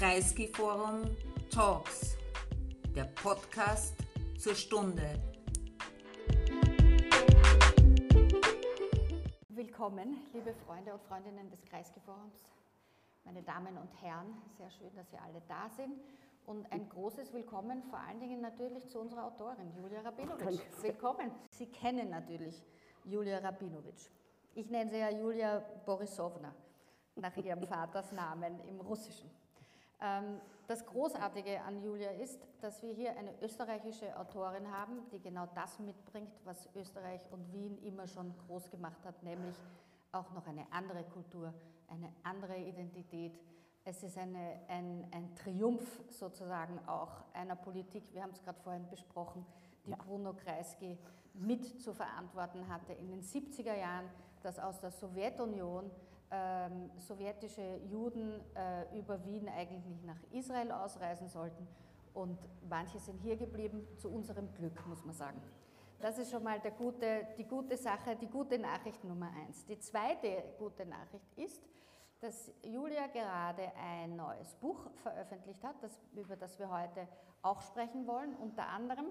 Kreisky Forum Talks, der Podcast zur Stunde. Willkommen, liebe Freunde und Freundinnen des Kreisky Forums, meine Damen und Herren, sehr schön, dass Sie alle da sind. Und ein großes Willkommen vor allen Dingen natürlich zu unserer Autorin Julia Rabinowitsch. Willkommen. Sie kennen natürlich Julia Rabinowitsch. Ich nenne sie ja Julia Borisovna nach ihrem Vaters Namen im Russischen. Ähm, das Großartige an Julia ist, dass wir hier eine österreichische Autorin haben, die genau das mitbringt, was Österreich und Wien immer schon groß gemacht hat, nämlich auch noch eine andere Kultur, eine andere Identität. Es ist eine, ein, ein Triumph sozusagen auch einer Politik, wir haben es gerade vorhin besprochen, die Bruno Kreisky mit zu verantworten hatte in den 70er Jahren, dass aus der Sowjetunion ähm, sowjetische Juden äh, über Wien eigentlich nach Israel ausreisen sollten und manche sind hier geblieben, zu unserem Glück, muss man sagen. Das ist schon mal gute, die gute Sache, die gute Nachricht Nummer eins. Die zweite gute Nachricht ist, dass Julia gerade ein neues Buch veröffentlicht hat, das, über das wir heute auch sprechen wollen, unter anderem.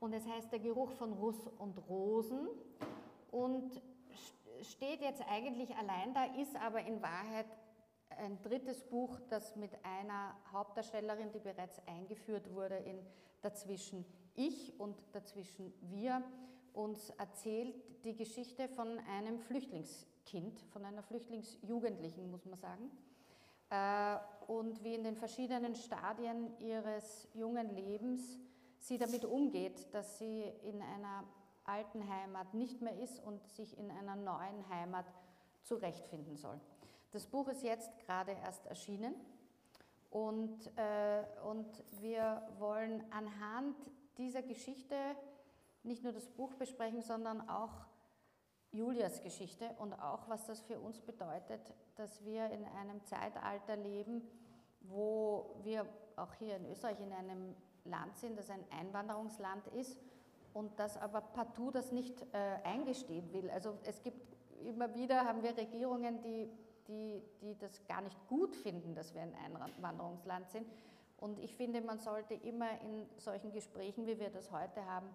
Und es heißt Der Geruch von Russ und Rosen und steht jetzt eigentlich allein da, ist aber in Wahrheit ein drittes Buch, das mit einer Hauptdarstellerin, die bereits eingeführt wurde, in Dazwischen ich und Dazwischen wir, uns erzählt die Geschichte von einem Flüchtlingskind, von einer Flüchtlingsjugendlichen, muss man sagen. Äh, und wie in den verschiedenen Stadien ihres jungen Lebens sie damit umgeht, dass sie in einer alten Heimat nicht mehr ist und sich in einer neuen Heimat zurechtfinden soll. Das Buch ist jetzt gerade erst erschienen und, äh, und wir wollen anhand dieser Geschichte nicht nur das Buch besprechen, sondern auch Julias Geschichte und auch, was das für uns bedeutet, dass wir in einem Zeitalter leben, wo wir auch hier in Österreich in einem Land sind, das ein Einwanderungsland ist und das aber partout das nicht äh, eingestehen will. Also es gibt immer wieder, haben wir Regierungen, die, die, die das gar nicht gut finden, dass wir ein Einwanderungsland sind. Und ich finde, man sollte immer in solchen Gesprächen, wie wir das heute haben,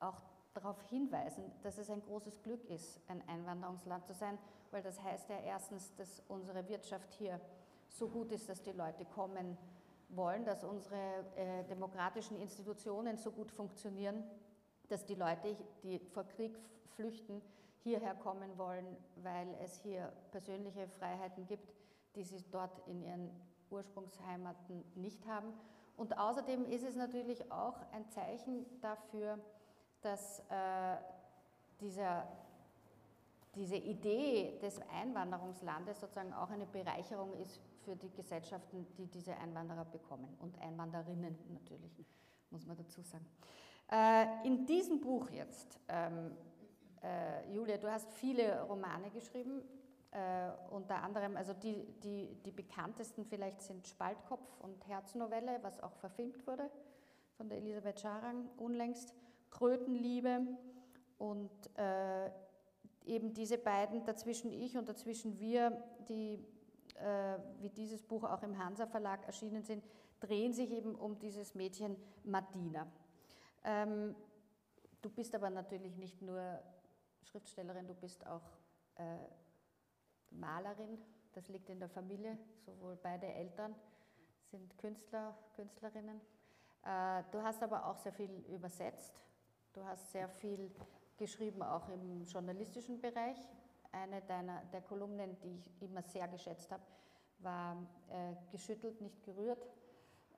auch darauf hinweisen, dass es ein großes Glück ist, ein Einwanderungsland zu sein, weil das heißt ja erstens, dass unsere Wirtschaft hier so gut ist, dass die Leute kommen, wollen, dass unsere äh, demokratischen Institutionen so gut funktionieren, dass die Leute, die vor Krieg flüchten, hierher kommen wollen, weil es hier persönliche Freiheiten gibt, die sie dort in ihren Ursprungsheimaten nicht haben. Und außerdem ist es natürlich auch ein Zeichen dafür, dass äh, dieser, diese Idee des Einwanderungslandes sozusagen auch eine Bereicherung ist für die Gesellschaften, die diese Einwanderer bekommen und Einwanderinnen natürlich, muss man dazu sagen. Äh, in diesem Buch jetzt, ähm, äh, Julia, du hast viele Romane geschrieben, äh, unter anderem, also die, die, die bekanntesten vielleicht sind Spaltkopf und Herznovelle, was auch verfilmt wurde von der Elisabeth Scharang unlängst, Krötenliebe und äh, eben diese beiden, dazwischen ich und dazwischen wir, die äh, wie dieses Buch auch im Hansa Verlag erschienen sind, drehen sich eben um dieses Mädchen Martina. Ähm, du bist aber natürlich nicht nur Schriftstellerin, du bist auch äh, Malerin. Das liegt in der Familie, sowohl beide Eltern sind Künstler, Künstlerinnen. Äh, du hast aber auch sehr viel übersetzt. Du hast sehr viel geschrieben, auch im journalistischen Bereich. Eine deiner der Kolumnen, die ich immer sehr geschätzt habe, war äh, Geschüttelt, nicht gerührt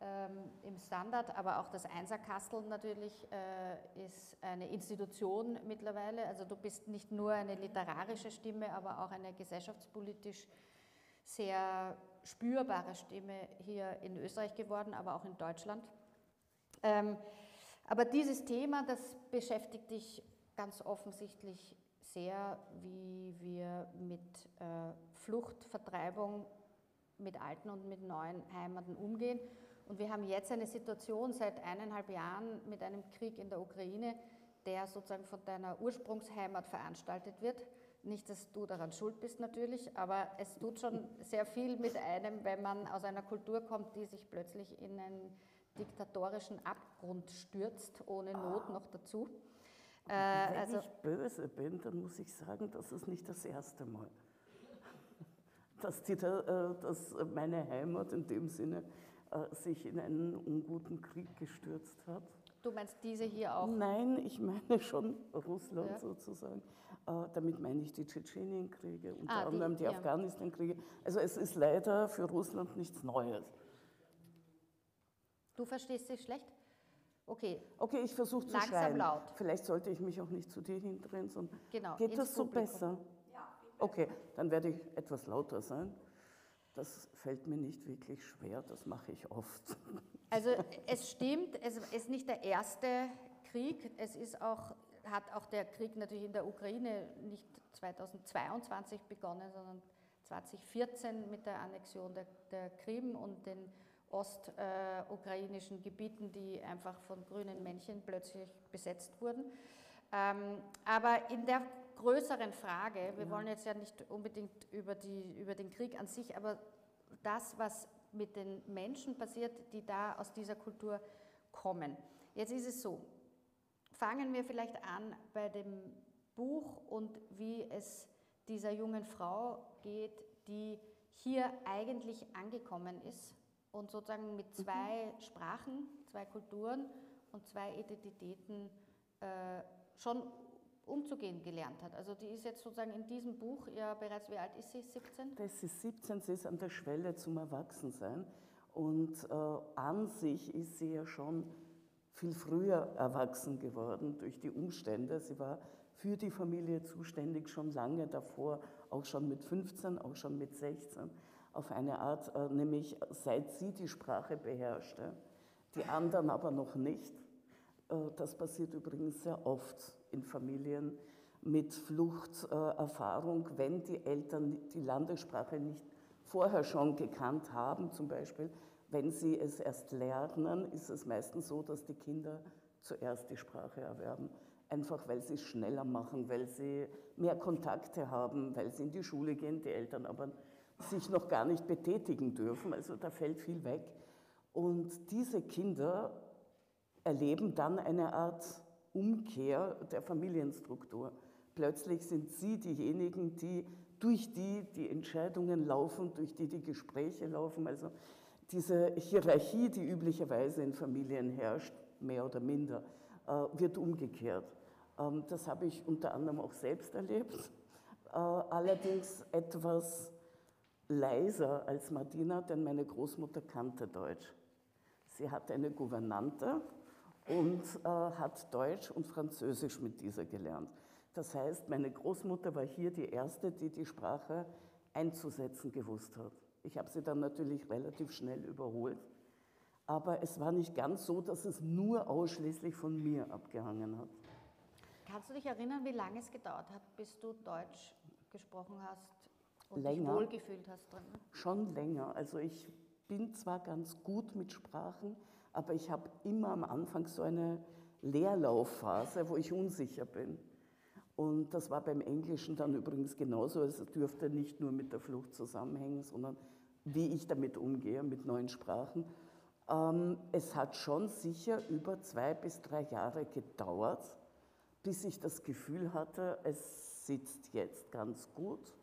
ähm, im Standard, aber auch das Einserkastel natürlich äh, ist eine Institution mittlerweile. Also du bist nicht nur eine literarische Stimme, aber auch eine gesellschaftspolitisch sehr spürbare Stimme hier in Österreich geworden, aber auch in Deutschland. Ähm, aber dieses Thema, das beschäftigt dich ganz offensichtlich sehr, wie wir mit äh, Flucht, Vertreibung, mit alten und mit neuen Heimaten umgehen. Und wir haben jetzt eine Situation seit eineinhalb Jahren mit einem Krieg in der Ukraine, der sozusagen von deiner Ursprungsheimat veranstaltet wird, nicht, dass du daran schuld bist natürlich, aber es tut schon sehr viel mit einem, wenn man aus einer Kultur kommt, die sich plötzlich in einen diktatorischen Abgrund stürzt, ohne Not noch dazu. Äh, wenn also, ich böse bin, dann muss ich sagen, das ist nicht das erste Mal, dass, die, äh, dass meine Heimat in dem Sinne äh, sich in einen unguten Krieg gestürzt hat. Du meinst diese hier auch? Nein, ich meine schon Russland ja. sozusagen. Äh, damit meine ich die Tschetschenienkriege, unter ah, anderem die, die. Afghanistan-Kriege. Also es ist leider für Russland nichts Neues. Du verstehst dich schlecht? Okay. Okay, ich versuche zu schreien. laut. Vielleicht sollte ich mich auch nicht zu dir hindrehen, sondern genau, geht das so Publikum. besser? Ja. Okay, dann werde ich etwas lauter sein. Das fällt mir nicht wirklich schwer, das mache ich oft. Also es stimmt, es ist nicht der erste Krieg, es ist auch, hat auch der Krieg natürlich in der Ukraine nicht 2022 begonnen, sondern 2014 mit der Annexion der, der Krim und den ostukrainischen Gebieten, die einfach von grünen Männchen plötzlich besetzt wurden. Ähm, aber in der größeren Frage, wir ja. wollen jetzt ja nicht unbedingt über, die, über den Krieg an sich, aber das, was mit den Menschen passiert, die da aus dieser Kultur kommen. Jetzt ist es so, fangen wir vielleicht an bei dem Buch und wie es dieser jungen Frau geht, die hier eigentlich angekommen ist und sozusagen mit zwei mhm. Sprachen, zwei Kulturen und zwei Identitäten äh, schon umzugehen gelernt hat. Also die ist jetzt sozusagen in diesem Buch ja bereits, wie alt ist sie, 17? Das ist 17, sie ist an der Schwelle zum Erwachsensein und äh, an sich ist sie ja schon viel früher erwachsen geworden durch die Umstände. Sie war für die Familie zuständig schon lange davor, auch schon mit 15, auch schon mit 16, auf eine Art, äh, nämlich seit sie die Sprache beherrschte, die anderen aber noch nicht. Äh, das passiert übrigens sehr oft in Familien mit Fluchterfahrung, wenn die Eltern die Landessprache nicht vorher schon gekannt haben, zum Beispiel, wenn sie es erst lernen, ist es meistens so, dass die Kinder zuerst die Sprache erwerben. Einfach weil sie es schneller machen, weil sie mehr Kontakte haben, weil sie in die Schule gehen, die Eltern aber sich noch gar nicht betätigen dürfen. Also da fällt viel weg. Und diese Kinder erleben dann eine Art Umkehr der Familienstruktur. Plötzlich sind sie diejenigen, die durch die die Entscheidungen laufen, durch die die Gespräche laufen. Also diese Hierarchie, die üblicherweise in Familien herrscht, mehr oder minder, äh, wird umgekehrt. Ähm, das habe ich unter anderem auch selbst erlebt, äh, allerdings etwas leiser als Martina, denn meine Großmutter kannte Deutsch. Sie hatte eine Gouvernante und äh, hat Deutsch und Französisch mit dieser gelernt. Das heißt, meine Großmutter war hier die Erste, die die Sprache einzusetzen gewusst hat. Ich habe sie dann natürlich relativ schnell überholt, aber es war nicht ganz so, dass es nur ausschließlich von mir abgehangen hat. Kannst du dich erinnern, wie lange es gedauert hat, bis du Deutsch gesprochen hast und länger, dich wohlgefühlt hast drin? Schon länger. Also ich bin zwar ganz gut mit Sprachen, aber ich habe immer am Anfang so eine Leerlaufphase, wo ich unsicher bin. Und das war beim Englischen dann übrigens genauso. Es dürfte nicht nur mit der Flucht zusammenhängen, sondern wie ich damit umgehe, mit neuen Sprachen. Ähm, es hat schon sicher über zwei bis drei Jahre gedauert, bis ich das Gefühl hatte, es sitzt jetzt ganz gut.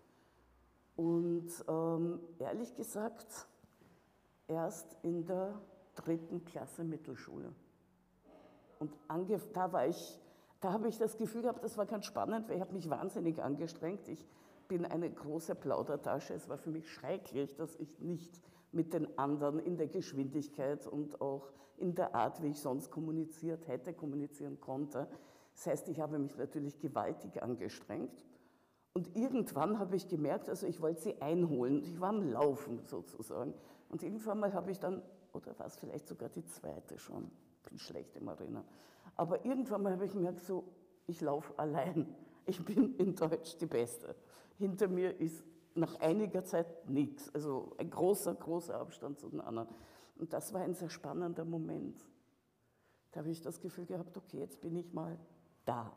Und ähm, ehrlich gesagt, erst in der dritten Klasse Mittelschule. Und da war ich, da habe ich das Gefühl gehabt, das war ganz spannend, weil ich habe mich wahnsinnig angestrengt. Ich bin eine große Plaudertasche. Es war für mich schrecklich, dass ich nicht mit den anderen in der Geschwindigkeit und auch in der Art, wie ich sonst kommuniziert hätte, kommunizieren konnte. Das heißt, ich habe mich natürlich gewaltig angestrengt. Und irgendwann habe ich gemerkt, also ich wollte sie einholen. Ich war am Laufen sozusagen. Und irgendwann mal habe ich dann oder war es vielleicht sogar die zweite schon, bin schlecht im Erinnern. Aber irgendwann mal habe ich gemerkt, so, ich laufe allein. Ich bin in Deutsch die Beste. Hinter mir ist nach einiger Zeit nichts. Also ein großer, großer Abstand zu den anderen. Und das war ein sehr spannender Moment. Da habe ich das Gefühl gehabt, okay, jetzt bin ich mal da.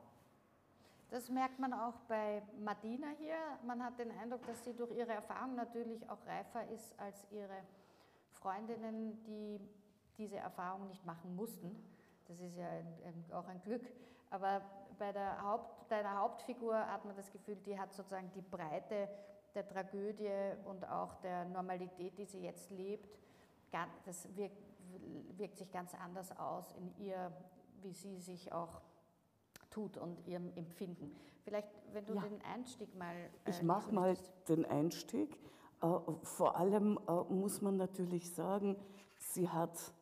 Das merkt man auch bei Martina hier. Man hat den Eindruck, dass sie durch ihre Erfahrung natürlich auch reifer ist als ihre Freundinnen, die diese Erfahrung nicht machen mussten. Das ist ja ein, ein, auch ein Glück. Aber bei der Haupt, deiner Hauptfigur hat man das Gefühl, die hat sozusagen die Breite der Tragödie und auch der Normalität, die sie jetzt lebt. Das wirkt, wirkt sich ganz anders aus in ihr, wie sie sich auch tut und ihrem Empfinden. Vielleicht, wenn du ja. den Einstieg mal. Äh, ich mache mal den Einstieg. Äh, vor allem äh, muss man natürlich sagen, sie hat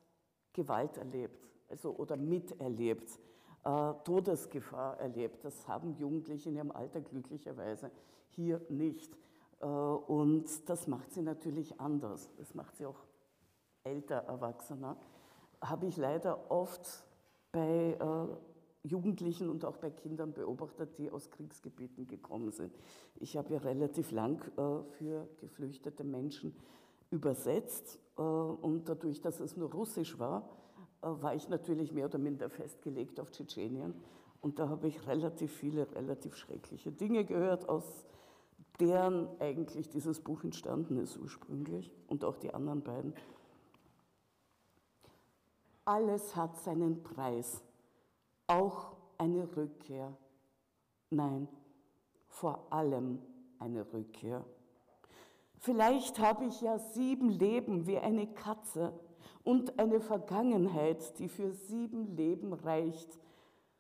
Gewalt erlebt also, oder miterlebt, äh, Todesgefahr erlebt. Das haben Jugendliche in ihrem Alter glücklicherweise hier nicht. Äh, und das macht sie natürlich anders. Das macht sie auch älter, erwachsener. Habe ich leider oft bei äh, Jugendlichen und auch bei Kindern beobachtet, die aus Kriegsgebieten gekommen sind. Ich habe ja relativ lang äh, für geflüchtete Menschen übersetzt äh, und dadurch, dass es nur Russisch war, äh, war ich natürlich mehr oder minder festgelegt auf Tschetschenien. Und da habe ich relativ viele, relativ schreckliche Dinge gehört, aus deren eigentlich dieses Buch entstanden ist ursprünglich und auch die anderen beiden. Alles hat seinen Preis, auch eine Rückkehr. Nein, vor allem eine Rückkehr. Vielleicht habe ich ja sieben Leben wie eine Katze und eine Vergangenheit, die für sieben Leben reicht,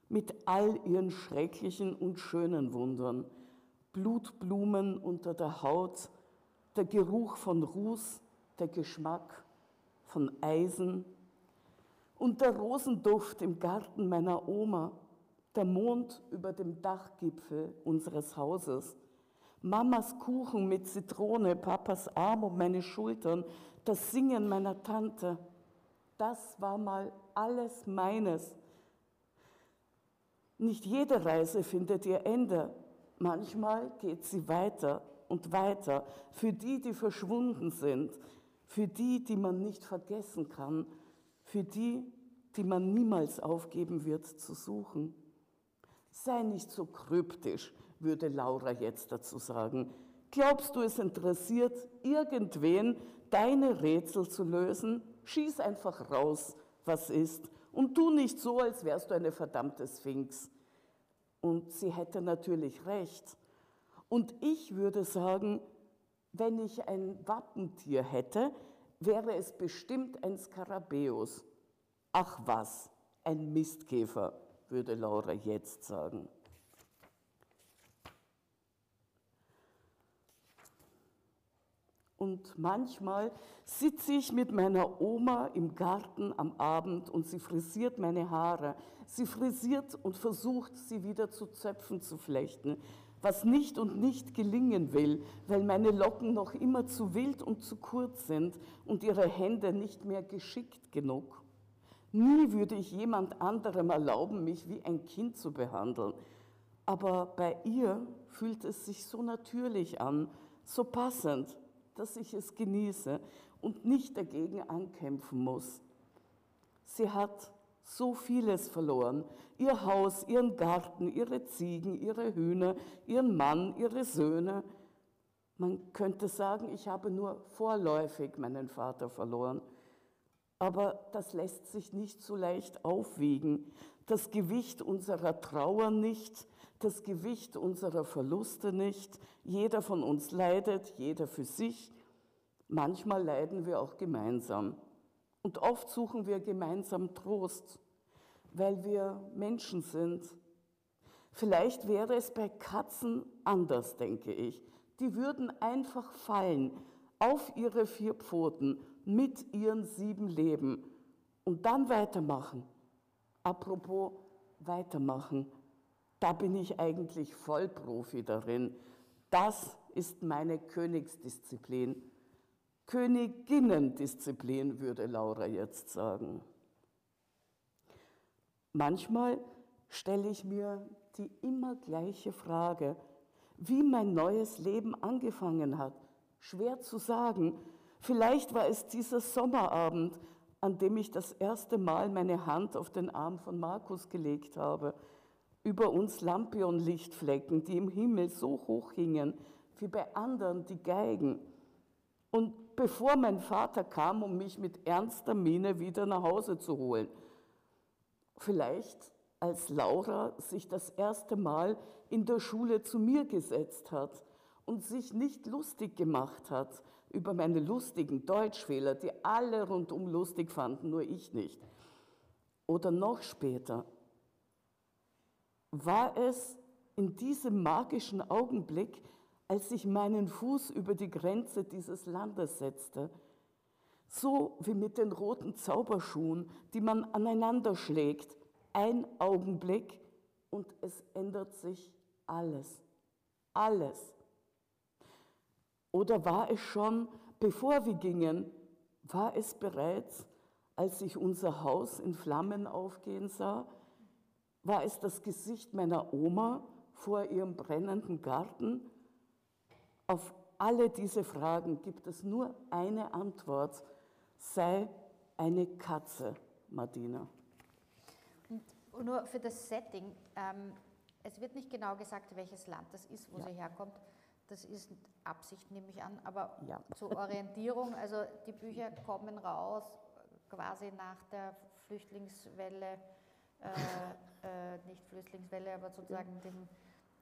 mit all ihren schrecklichen und schönen Wundern. Blutblumen unter der Haut, der Geruch von Ruß, der Geschmack von Eisen und der Rosenduft im Garten meiner Oma, der Mond über dem Dachgipfel unseres Hauses, Mamas Kuchen mit Zitrone, Papas Arm um meine Schultern, das Singen meiner Tante, das war mal alles meines. Nicht jede Reise findet ihr Ende. Manchmal geht sie weiter und weiter. Für die, die verschwunden sind, für die, die man nicht vergessen kann, für die, die man niemals aufgeben wird zu suchen. Sei nicht so kryptisch, würde Laura jetzt dazu sagen. Glaubst du, es interessiert irgendwen, deine Rätsel zu lösen? Schieß einfach raus, was ist. Und tu nicht so, als wärst du eine verdammte Sphinx. Und sie hätte natürlich recht. Und ich würde sagen, wenn ich ein Wappentier hätte, wäre es bestimmt ein Skarabäus. Ach was, ein Mistkäfer, würde Laura jetzt sagen. Und manchmal sitze ich mit meiner Oma im Garten am Abend und sie frisiert meine Haare. Sie frisiert und versucht, sie wieder zu Zöpfen zu flechten, was nicht und nicht gelingen will, weil meine Locken noch immer zu wild und zu kurz sind und ihre Hände nicht mehr geschickt genug. Nie würde ich jemand anderem erlauben, mich wie ein Kind zu behandeln. Aber bei ihr fühlt es sich so natürlich an, so passend, dass ich es genieße und nicht dagegen ankämpfen muss. Sie hat so vieles verloren. Ihr Haus, ihren Garten, ihre Ziegen, ihre Hühner, ihren Mann, ihre Söhne. Man könnte sagen, ich habe nur vorläufig meinen Vater verloren. Aber das lässt sich nicht so leicht aufwiegen. Das Gewicht unserer Trauer nicht, das Gewicht unserer Verluste nicht. Jeder von uns leidet, jeder für sich. Manchmal leiden wir auch gemeinsam. Und oft suchen wir gemeinsam Trost, weil wir Menschen sind. Vielleicht wäre es bei Katzen anders, denke ich. Die würden einfach fallen auf ihre vier Pfoten mit ihren sieben Leben und dann weitermachen. Apropos weitermachen, da bin ich eigentlich Vollprofi darin. Das ist meine Königsdisziplin. Königinnendisziplin, würde Laura jetzt sagen. Manchmal stelle ich mir die immer gleiche Frage, wie mein neues Leben angefangen hat. Schwer zu sagen. Vielleicht war es dieser Sommerabend, an dem ich das erste Mal meine Hand auf den Arm von Markus gelegt habe. über uns Lampionlichtflecken, die im Himmel so hoch hingen, wie bei anderen die Geigen. Und bevor mein Vater kam, um mich mit ernster Miene wieder nach Hause zu holen, vielleicht als Laura sich das erste Mal in der Schule zu mir gesetzt hat und sich nicht lustig gemacht hat über meine lustigen Deutschfehler, die alle rundum lustig fanden, nur ich nicht. Oder noch später, war es in diesem magischen Augenblick, als ich meinen Fuß über die Grenze dieses Landes setzte, so wie mit den roten Zauberschuhen, die man aneinander schlägt, ein Augenblick und es ändert sich alles, alles. Oder war es schon, bevor wir gingen, war es bereits, als ich unser Haus in Flammen aufgehen sah, war es das Gesicht meiner Oma vor ihrem brennenden Garten? Auf alle diese Fragen gibt es nur eine Antwort, sei eine Katze, Martina. Und nur für das Setting, ähm, es wird nicht genau gesagt, welches Land das ist, wo Ja. sie herkommt. Das ist Absicht, nehme ich an, aber Ja. zur Orientierung, also die Bücher kommen raus quasi nach der Flüchtlingswelle, äh, äh, nicht Flüchtlingswelle, aber sozusagen dem,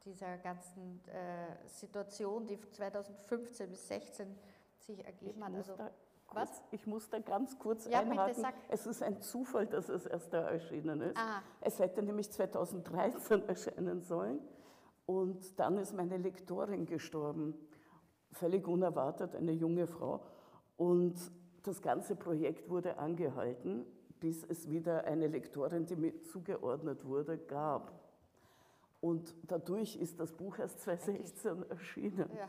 dieser ganzen äh, Situation, die 2015 bis 2016 sich ergeben hat. muss Also, was? ich muss da ganz kurz Ja, bitte, einhaken. sag. Es ist ein Zufall, dass es erst da erschienen ist. Ah. Es hätte nämlich 2013 erscheinen sollen. Und dann ist meine Lektorin gestorben, völlig unerwartet, eine junge Frau. Und das ganze Projekt wurde angehalten, bis es wieder eine Lektorin, die mir zugeordnet wurde, gab. Und dadurch ist das Buch erst 2016 erschienen. Ja.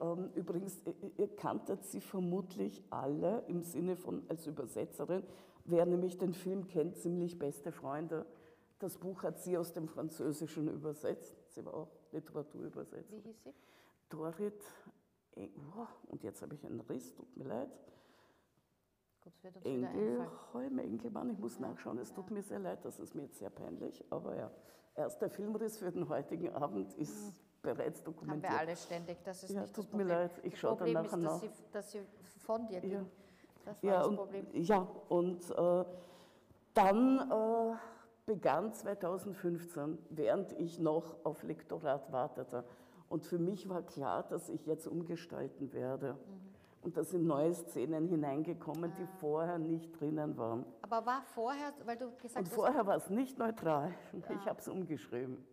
Äh, ähm, übrigens, ihr- ihr kanntet sie vermutlich alle im Sinne von als Übersetzerin. Wer nämlich den Film kennt, ziemlich beste Freunde. Das Buch hat sie aus dem Französischen übersetzt. Sie war auch Wie Literaturübersetzerin. hieß sie? Dorit, oh, und jetzt habe ich einen Riss, tut mir leid. Engel, einfallen. Holm, Engelmann, ich muss nachschauen, es tut mir sehr leid, das ist mir jetzt sehr peinlich, aber ja. Erster Filmriss für den heutigen Abend ist bereits Haben dokumentiert. wir alle ständig, das ist Ja, nicht das tut mir Problem. leid, ich schaue dann Problem nachher ist, dass nach. sie, dass sie von dir ging. Ja. Das war Ja, das und, Problem. ja, und äh, dann äh, begann 2015, während ich noch auf Lektorat wartete. Und für mich war klar, dass ich jetzt umgestalten werde. Mhm. Und da sind neue Szenen hineingekommen, die Ah. vorher nicht drinnen waren. Aber war vorher, weil du gesagt Und hast, vorher war es nicht neutral. Ich Ah. habe es umgeschrieben.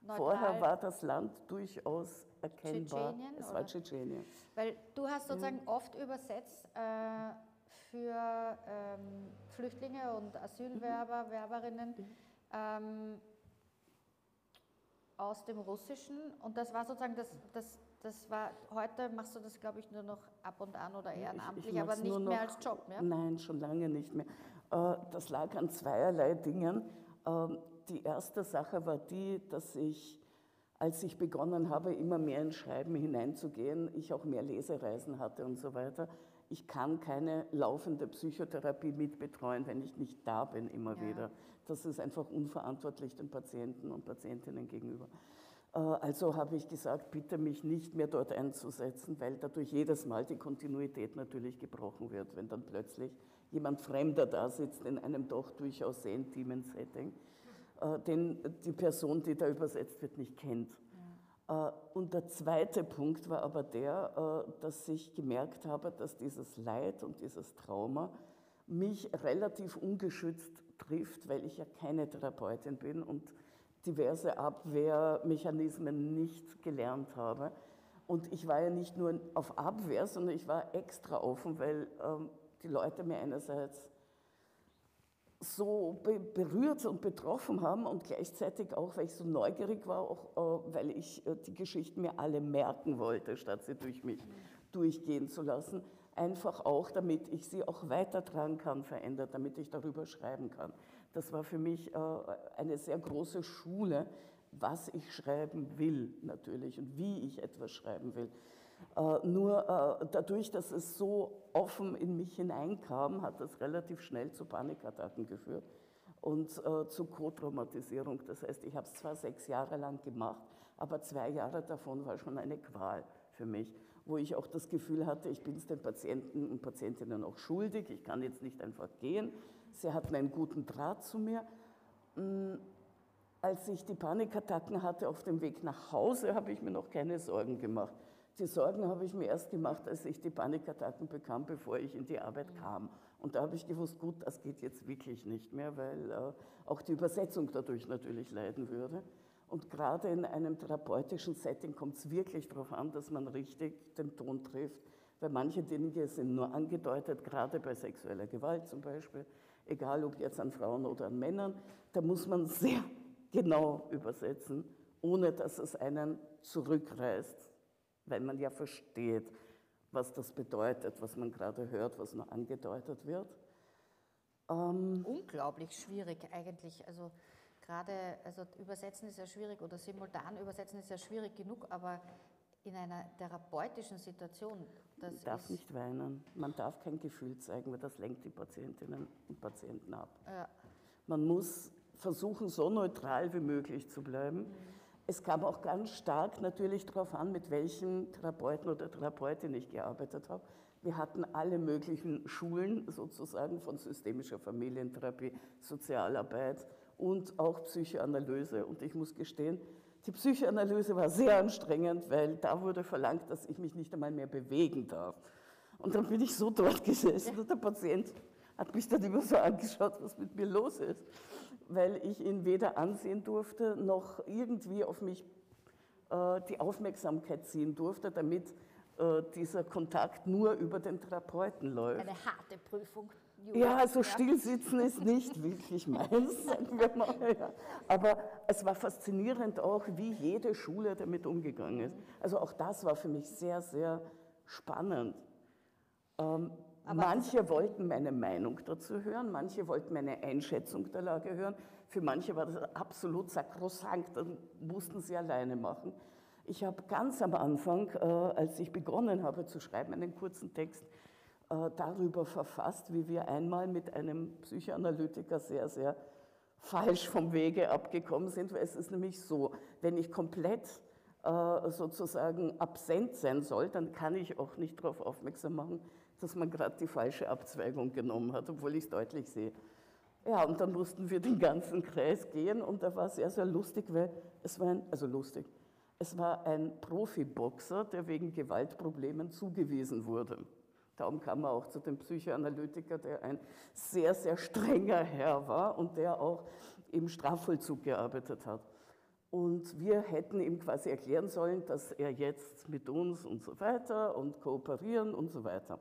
neutral, Vorher war das Land durchaus erkennbar. Tschetschenien, es war Tschetschenien. weil du hast sozusagen oft übersetzt äh, für ähm, Flüchtlinge und Asylwerber, Mhm. Werberinnen ähm, aus dem Russischen und das war sozusagen das, das, das war, heute machst du das glaube ich nur noch ab und an oder ehrenamtlich, aber mach's nicht nur mehr noch- als Job, ja? Nein, schon lange nicht mehr. Äh, Das lag an zweierlei Dingen. Ähm, Die erste Sache war die, dass ich, als ich begonnen habe, immer mehr ins Schreiben hineinzugehen, ich auch mehr Lesereisen hatte und so weiter. Ich kann keine laufende Psychotherapie mitbetreuen, wenn ich nicht da bin, immer Ja. wieder. Das ist einfach unverantwortlich den Patienten und Patientinnen gegenüber. Äh, Also habe ich gesagt, bitte mich nicht mehr dort einzusetzen, weil dadurch jedes Mal die Kontinuität natürlich gebrochen wird, wenn dann plötzlich jemand Fremder da sitzt in einem doch durchaus sehr intimen Setting, äh, den die Person, die da übersetzt wird, nicht kennt. Äh, Und der zweite Punkt war aber der, äh, dass ich gemerkt habe, dass dieses Leid und dieses Trauma mich relativ ungeschützt trifft, weil ich ja keine Therapeutin bin und diverse Abwehrmechanismen nicht gelernt habe. Und ich war ja nicht nur auf Abwehr, sondern ich war extra offen, weil ähm, die Leute mir einerseits so be berührt und betroffen haben und gleichzeitig auch, weil ich so neugierig war, auch äh, weil ich äh, die Geschichten mir alle merken wollte, statt sie durch mich durchgehen zu lassen. Einfach auch, damit ich sie auch weitertragen kann, verändert, damit ich darüber schreiben kann. Das war für mich äh, eine sehr große Schule, was ich schreiben will natürlich und wie ich etwas schreiben will. Äh, nur äh, dadurch, dass es so offen in mich hineinkam, hat das relativ schnell zu Panikattacken geführt. und äh, zu Co-Traumatisierung. Das heißt, ich habe es zwar sechs Jahre lang gemacht, aber zwei Jahre davon war schon eine Qual für mich, wo ich auch das Gefühl hatte, ich bin es den Patienten und Patientinnen auch schuldig, ich kann jetzt nicht einfach gehen. Sie hatten einen guten Draht zu mir. Hm, als ich die Panikattacken hatte auf dem Weg nach Hause, habe ich mir noch keine Sorgen gemacht. Die Sorgen habe ich mir erst gemacht, als ich die Panikattacken bekam, bevor ich in die Arbeit kam. Und da habe ich gewusst, gut, das geht jetzt wirklich nicht mehr, weil äh, auch die Übersetzung dadurch natürlich leiden würde. Und gerade in einem therapeutischen Setting kommt es wirklich darauf an, dass man richtig den Ton trifft, weil manche Dinge sind nur angedeutet, gerade bei sexueller Gewalt zum Beispiel, egal ob jetzt an Frauen oder an Männern, da muss man sehr genau übersetzen, ohne dass es einen zurückreißt, weil man ja versteht, was das bedeutet, was man gerade hört, was nur angedeutet wird. Ähm Unglaublich schwierig eigentlich. Also gerade, also übersetzen ist ja schwierig oder simultan übersetzen ist ja schwierig genug, aber in einer therapeutischen Situation. Man darf nicht weinen, man darf kein Gefühl zeigen, weil das lenkt die Patientinnen und Patienten ab. Ja. Man muss versuchen, so neutral wie möglich zu bleiben. Mhm. Es kam auch ganz stark natürlich darauf an, mit welchen Therapeuten oder Therapeutin ich gearbeitet habe. Wir hatten alle möglichen Schulen sozusagen von systemischer Familientherapie, Sozialarbeit und auch Psychoanalyse. Und ich muss gestehen, die Psychoanalyse war sehr anstrengend, weil da wurde verlangt, dass ich mich nicht einmal mehr bewegen darf. Und dann bin ich so dort gesessen und der Patient hat mich dann immer so angeschaut, was mit mir los ist weil ich ihn weder ansehen durfte, noch irgendwie auf mich äh, die Aufmerksamkeit ziehen durfte, damit äh, dieser Kontakt nur über den Therapeuten läuft. Eine harte Prüfung. Julia. Ja, also stillsitzen ist nicht wirklich meins, sagen wir mal. Ja. Aber es war faszinierend auch, wie jede Schule damit umgegangen ist. Also auch das war für mich sehr, sehr spannend. Ähm, aber manche wollten meine Meinung dazu hören, manche wollten meine Einschätzung der Lage hören. Für manche war das absolut sakrosankt, dann mussten sie alleine machen. Ich habe ganz am Anfang, äh, als ich begonnen habe zu schreiben, einen kurzen Text äh, darüber verfasst, wie wir einmal mit einem Psychoanalytiker sehr, sehr falsch vom Wege abgekommen sind. Weil es ist nämlich so, wenn ich komplett äh, sozusagen absent sein soll, dann kann ich auch nicht darauf aufmerksam machen, dass man gerade die falsche Abzweigung genommen hat, obwohl ich es deutlich sehe. Ja, und dann mussten wir den ganzen Kreis gehen und da war es sehr, sehr lustig, weil es war ein, also lustig, es war ein Profiboxer, der wegen Gewaltproblemen zugewiesen wurde. Darum kam er auch zu dem Psychoanalytiker, der ein sehr, sehr strenger Herr war und der auch im Strafvollzug gearbeitet hat. Und wir hätten ihm quasi erklären sollen, dass er jetzt mit uns und so weiter und kooperieren und so weiter.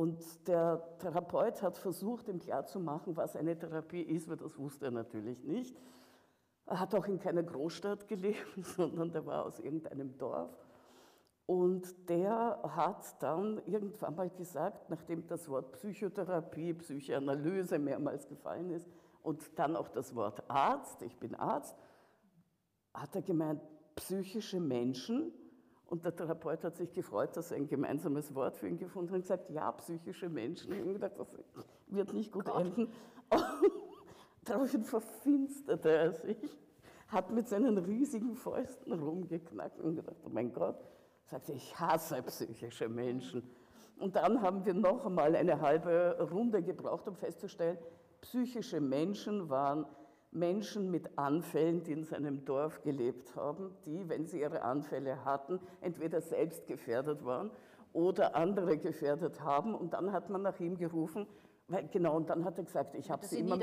Und der Therapeut hat versucht, ihm klarzumachen, was eine Therapie ist, weil das wusste er natürlich nicht. Er hat auch in keiner Großstadt gelebt, sondern der war aus irgendeinem Dorf. Und der hat dann irgendwann mal gesagt, nachdem das Wort Psychotherapie, Psychoanalyse mehrmals gefallen ist und dann auch das Wort Arzt, ich bin Arzt, hat er gemeint, psychische Menschen und der Therapeut hat sich gefreut, dass er ein gemeinsames Wort für ihn gefunden hat und gesagt, ja, psychische Menschen. Ich habe gedacht, das wird nicht gut Gott. enden. Daraufhin verfinsterte er sich, hat mit seinen riesigen Fäusten rumgeknackt und gedacht, oh mein Gott, sagte, ich hasse psychische Menschen. Und dann haben wir noch einmal eine halbe Runde gebraucht, um festzustellen, psychische Menschen waren Menschen mit Anfällen, die in seinem Dorf gelebt haben, die, wenn sie ihre Anfälle hatten, entweder selbst gefährdet waren oder andere gefährdet haben. Und dann hat man nach ihm gerufen, weil, genau, und dann hat er gesagt, ich habe sie, sie immer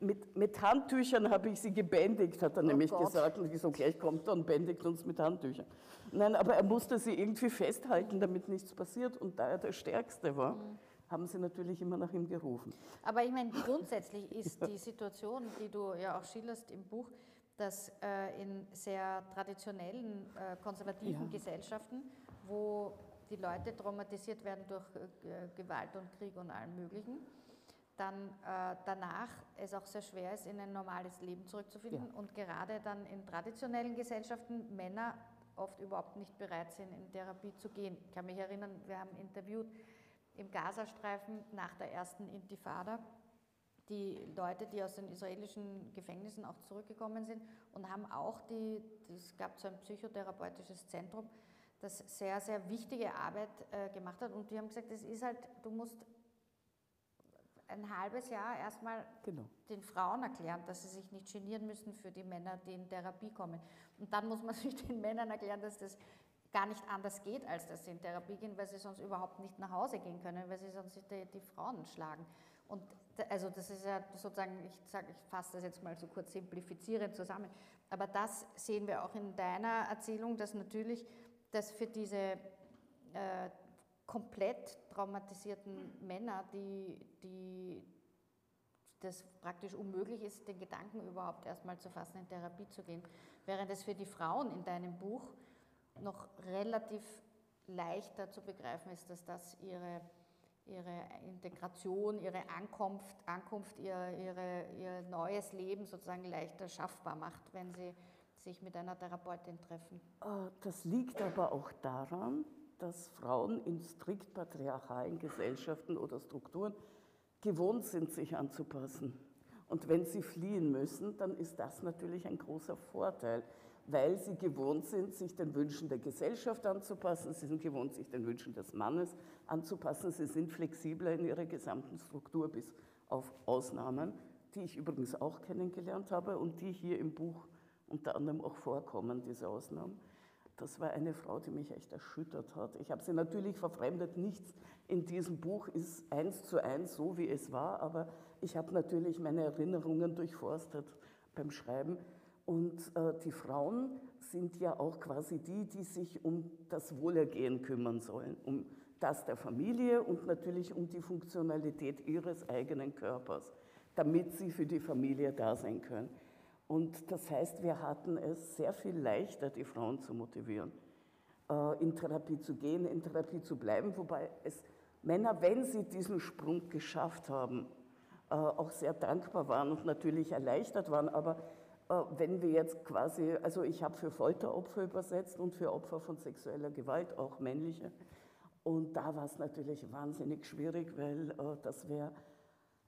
mit, mit, Handtüchern habe ich sie gebändigt, hat er oh nämlich Gott. gesagt. Und ich so, gleich kommt er und bändigt uns mit Handtüchern. Nein, aber er musste sie irgendwie festhalten, damit nichts passiert. Und da er der Stärkste war, mhm haben sie natürlich immer nach ihm gerufen. Aber ich meine, grundsätzlich ist die Situation, die du ja auch schilderst im Buch, dass äh, in sehr traditionellen, äh, konservativen ja. Gesellschaften, wo die Leute traumatisiert werden durch äh, Gewalt und Krieg und allem Möglichen, dann äh, danach es auch sehr schwer ist, in ein normales Leben zurückzufinden ja. und gerade dann in traditionellen Gesellschaften Männer oft überhaupt nicht bereit sind, in Therapie zu gehen. Ich kann mich erinnern, wir haben interviewt im Gazastreifen nach der ersten Intifada die Leute, die aus den israelischen Gefängnissen auch zurückgekommen sind und haben auch die, es gab so ein psychotherapeutisches Zentrum, das sehr, sehr wichtige Arbeit äh, gemacht hat und die haben gesagt, es ist halt, du musst ein halbes Jahr erstmal genau. den Frauen erklären, dass sie sich nicht genieren müssen für die Männer, die in Therapie kommen. Und dann muss man sich den Männern erklären, dass das gar nicht anders geht, als dass sie in Therapie gehen, weil sie sonst überhaupt nicht nach Hause gehen können, weil sie sonst die, die Frauen schlagen. Und also das ist ja sozusagen, ich sage, ich fasse das jetzt mal so kurz simplifizierend zusammen, aber das sehen wir auch in deiner Erzählung, dass natürlich das für diese äh, komplett traumatisierten Männer, die, die das praktisch unmöglich ist, den Gedanken überhaupt erstmal zu fassen, in Therapie zu gehen, während es für die Frauen in deinem Buch noch relativ leichter zu begreifen ist, dass das ihre, ihre Integration, ihre Ankunft, Ankunft ihr, ihre, ihr neues Leben sozusagen leichter schaffbar macht, wenn sie sich mit einer Therapeutin treffen. Äh, das liegt aber auch daran, dass Frauen in strikt patriarchalen Gesellschaften oder Strukturen gewohnt sind, sich anzupassen. Und wenn sie fliehen müssen, dann ist das natürlich ein großer Vorteil weil sie gewohnt sind, sich den Wünschen der Gesellschaft anzupassen, sie sind gewohnt, sich den Wünschen des Mannes anzupassen, sie sind flexibler in ihrer gesamten Struktur bis auf Ausnahmen, die ich übrigens auch kennengelernt habe und die hier im Buch unter anderem auch vorkommen, diese Ausnahmen. Das war eine Frau, die mich echt erschüttert hat. Ich habe sie natürlich verfremdet. Nichts in diesem Buch ist eins zu eins so, wie es war, aber ich habe natürlich meine Erinnerungen durchforstet beim Schreiben. Und äh, die Frauen sind ja auch quasi die, die sich um das Wohlergehen kümmern sollen, um das der Familie und natürlich um die Funktionalität ihres eigenen Körpers, damit sie für die Familie da sein können. Und das heißt, wir hatten es sehr viel leichter, die Frauen zu motivieren, äh, in Therapie zu gehen, in Therapie zu bleiben, wobei es Männer, wenn sie diesen Sprung geschafft haben, äh, auch sehr dankbar waren und natürlich erleichtert waren, aber wenn wir jetzt quasi, also ich habe für Folteropfer übersetzt und für Opfer von sexueller Gewalt, auch männliche. Und da war es natürlich wahnsinnig schwierig, weil äh, das wäre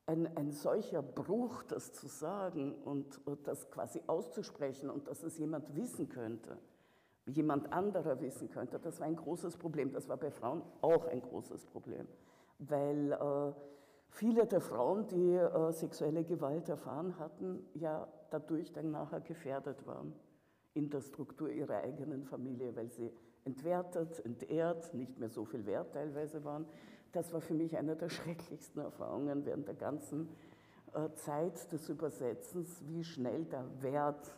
ein, ein solcher Bruch, das zu sagen und, und das quasi auszusprechen und dass es jemand wissen könnte, jemand anderer wissen könnte, das war ein großes Problem. Das war bei Frauen auch ein großes Problem, weil äh, viele der Frauen, die äh, sexuelle Gewalt erfahren hatten, ja dadurch dann nachher gefährdet waren in der Struktur ihrer eigenen Familie, weil sie entwertet, entehrt, nicht mehr so viel wert teilweise waren. Das war für mich eine der schrecklichsten Erfahrungen während der ganzen äh, Zeit des Übersetzens, wie schnell der Wert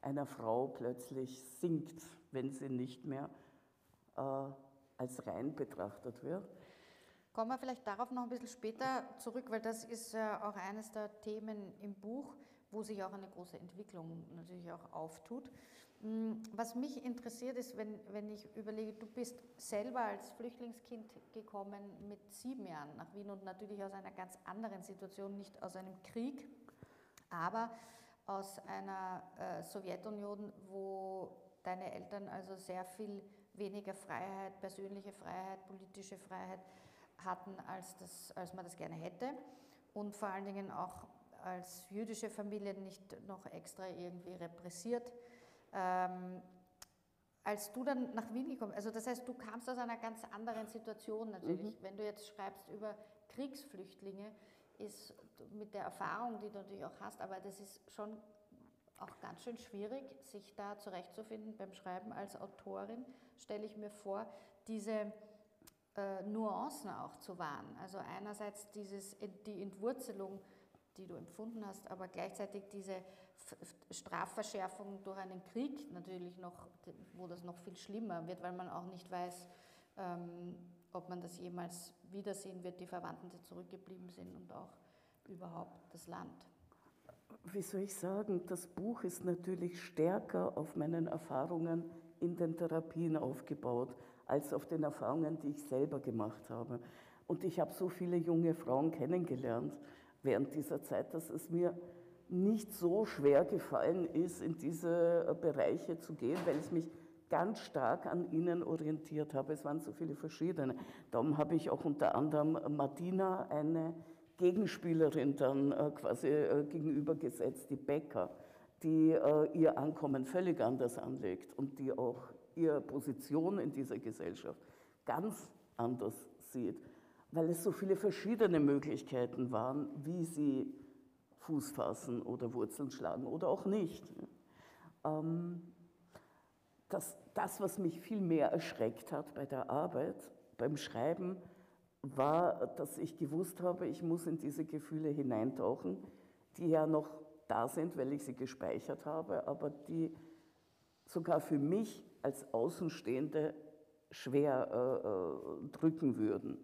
einer Frau plötzlich sinkt, wenn sie nicht mehr äh, als rein betrachtet wird. Kommen wir vielleicht darauf noch ein bisschen später zurück, weil das ist äh, auch eines der Themen im Buch wo sich auch eine große Entwicklung natürlich auch auftut. Mm, was mich interessiert ist, wenn, wenn ich überlege, du bist selber als Flüchtlingskind gekommen mit sieben Jahren nach Wien und natürlich aus einer ganz anderen Situation, nicht aus einem Krieg, aber aus einer äh, Sowjetunion, wo deine Eltern also sehr viel weniger Freiheit, persönliche Freiheit, politische Freiheit hatten, als, das, als man das gerne hätte und vor allen Dingen auch als jüdische Familie nicht noch extra irgendwie repressiert. Ähm, als du dann nach Wien gekommen also das heißt, du kamst aus einer ganz anderen Situation natürlich. Mhm. Wenn du jetzt schreibst über Kriegsflüchtlinge, ist mit der Erfahrung, die du natürlich auch hast, aber das ist schon auch ganz schön schwierig, sich da zurechtzufinden beim Schreiben als Autorin, stelle ich mir vor, diese äh, Nuancen auch zu wahren. Also einerseits dieses, die Entwurzelung die du empfunden hast, aber gleichzeitig diese Strafverschärfung durch einen Krieg natürlich noch, wo das noch viel schlimmer wird, weil man auch nicht weiß, ähm, ob man das jemals wiedersehen wird, die Verwandten, die zurückgeblieben sind und auch überhaupt das Land. Wie soll ich sagen, das Buch ist natürlich stärker auf meinen Erfahrungen in den Therapien aufgebaut, als auf den Erfahrungen, die ich selber gemacht habe. Und ich habe so viele junge Frauen kennengelernt während dieser Zeit, dass es mir nicht so schwer gefallen ist, in diese äh, Bereiche zu gehen, weil ich mich ganz stark an ihnen orientiert habe. Es waren so viele verschiedene. Darum habe ich auch unter anderem Martina, eine Gegenspielerin dann äh, quasi äh, gegenübergesetzt, die Bäcker, die ihr Ankommen völlig anders anlegt und die auch ihre Position in dieser Gesellschaft ganz anders sieht, weil es so viele verschiedene Möglichkeiten waren, wie sie Fuß fassen oder Wurzeln schlagen oder auch nicht. Ähm, das, das, was mich viel mehr erschreckt hat bei der Arbeit, beim Schreiben, war, dass ich gewusst habe, ich muss in diese Gefühle hineintauchen, die ja noch da sind, weil ich sie gespeichert habe, aber die sogar für mich als Außenstehende schwer äh, äh, drücken würden.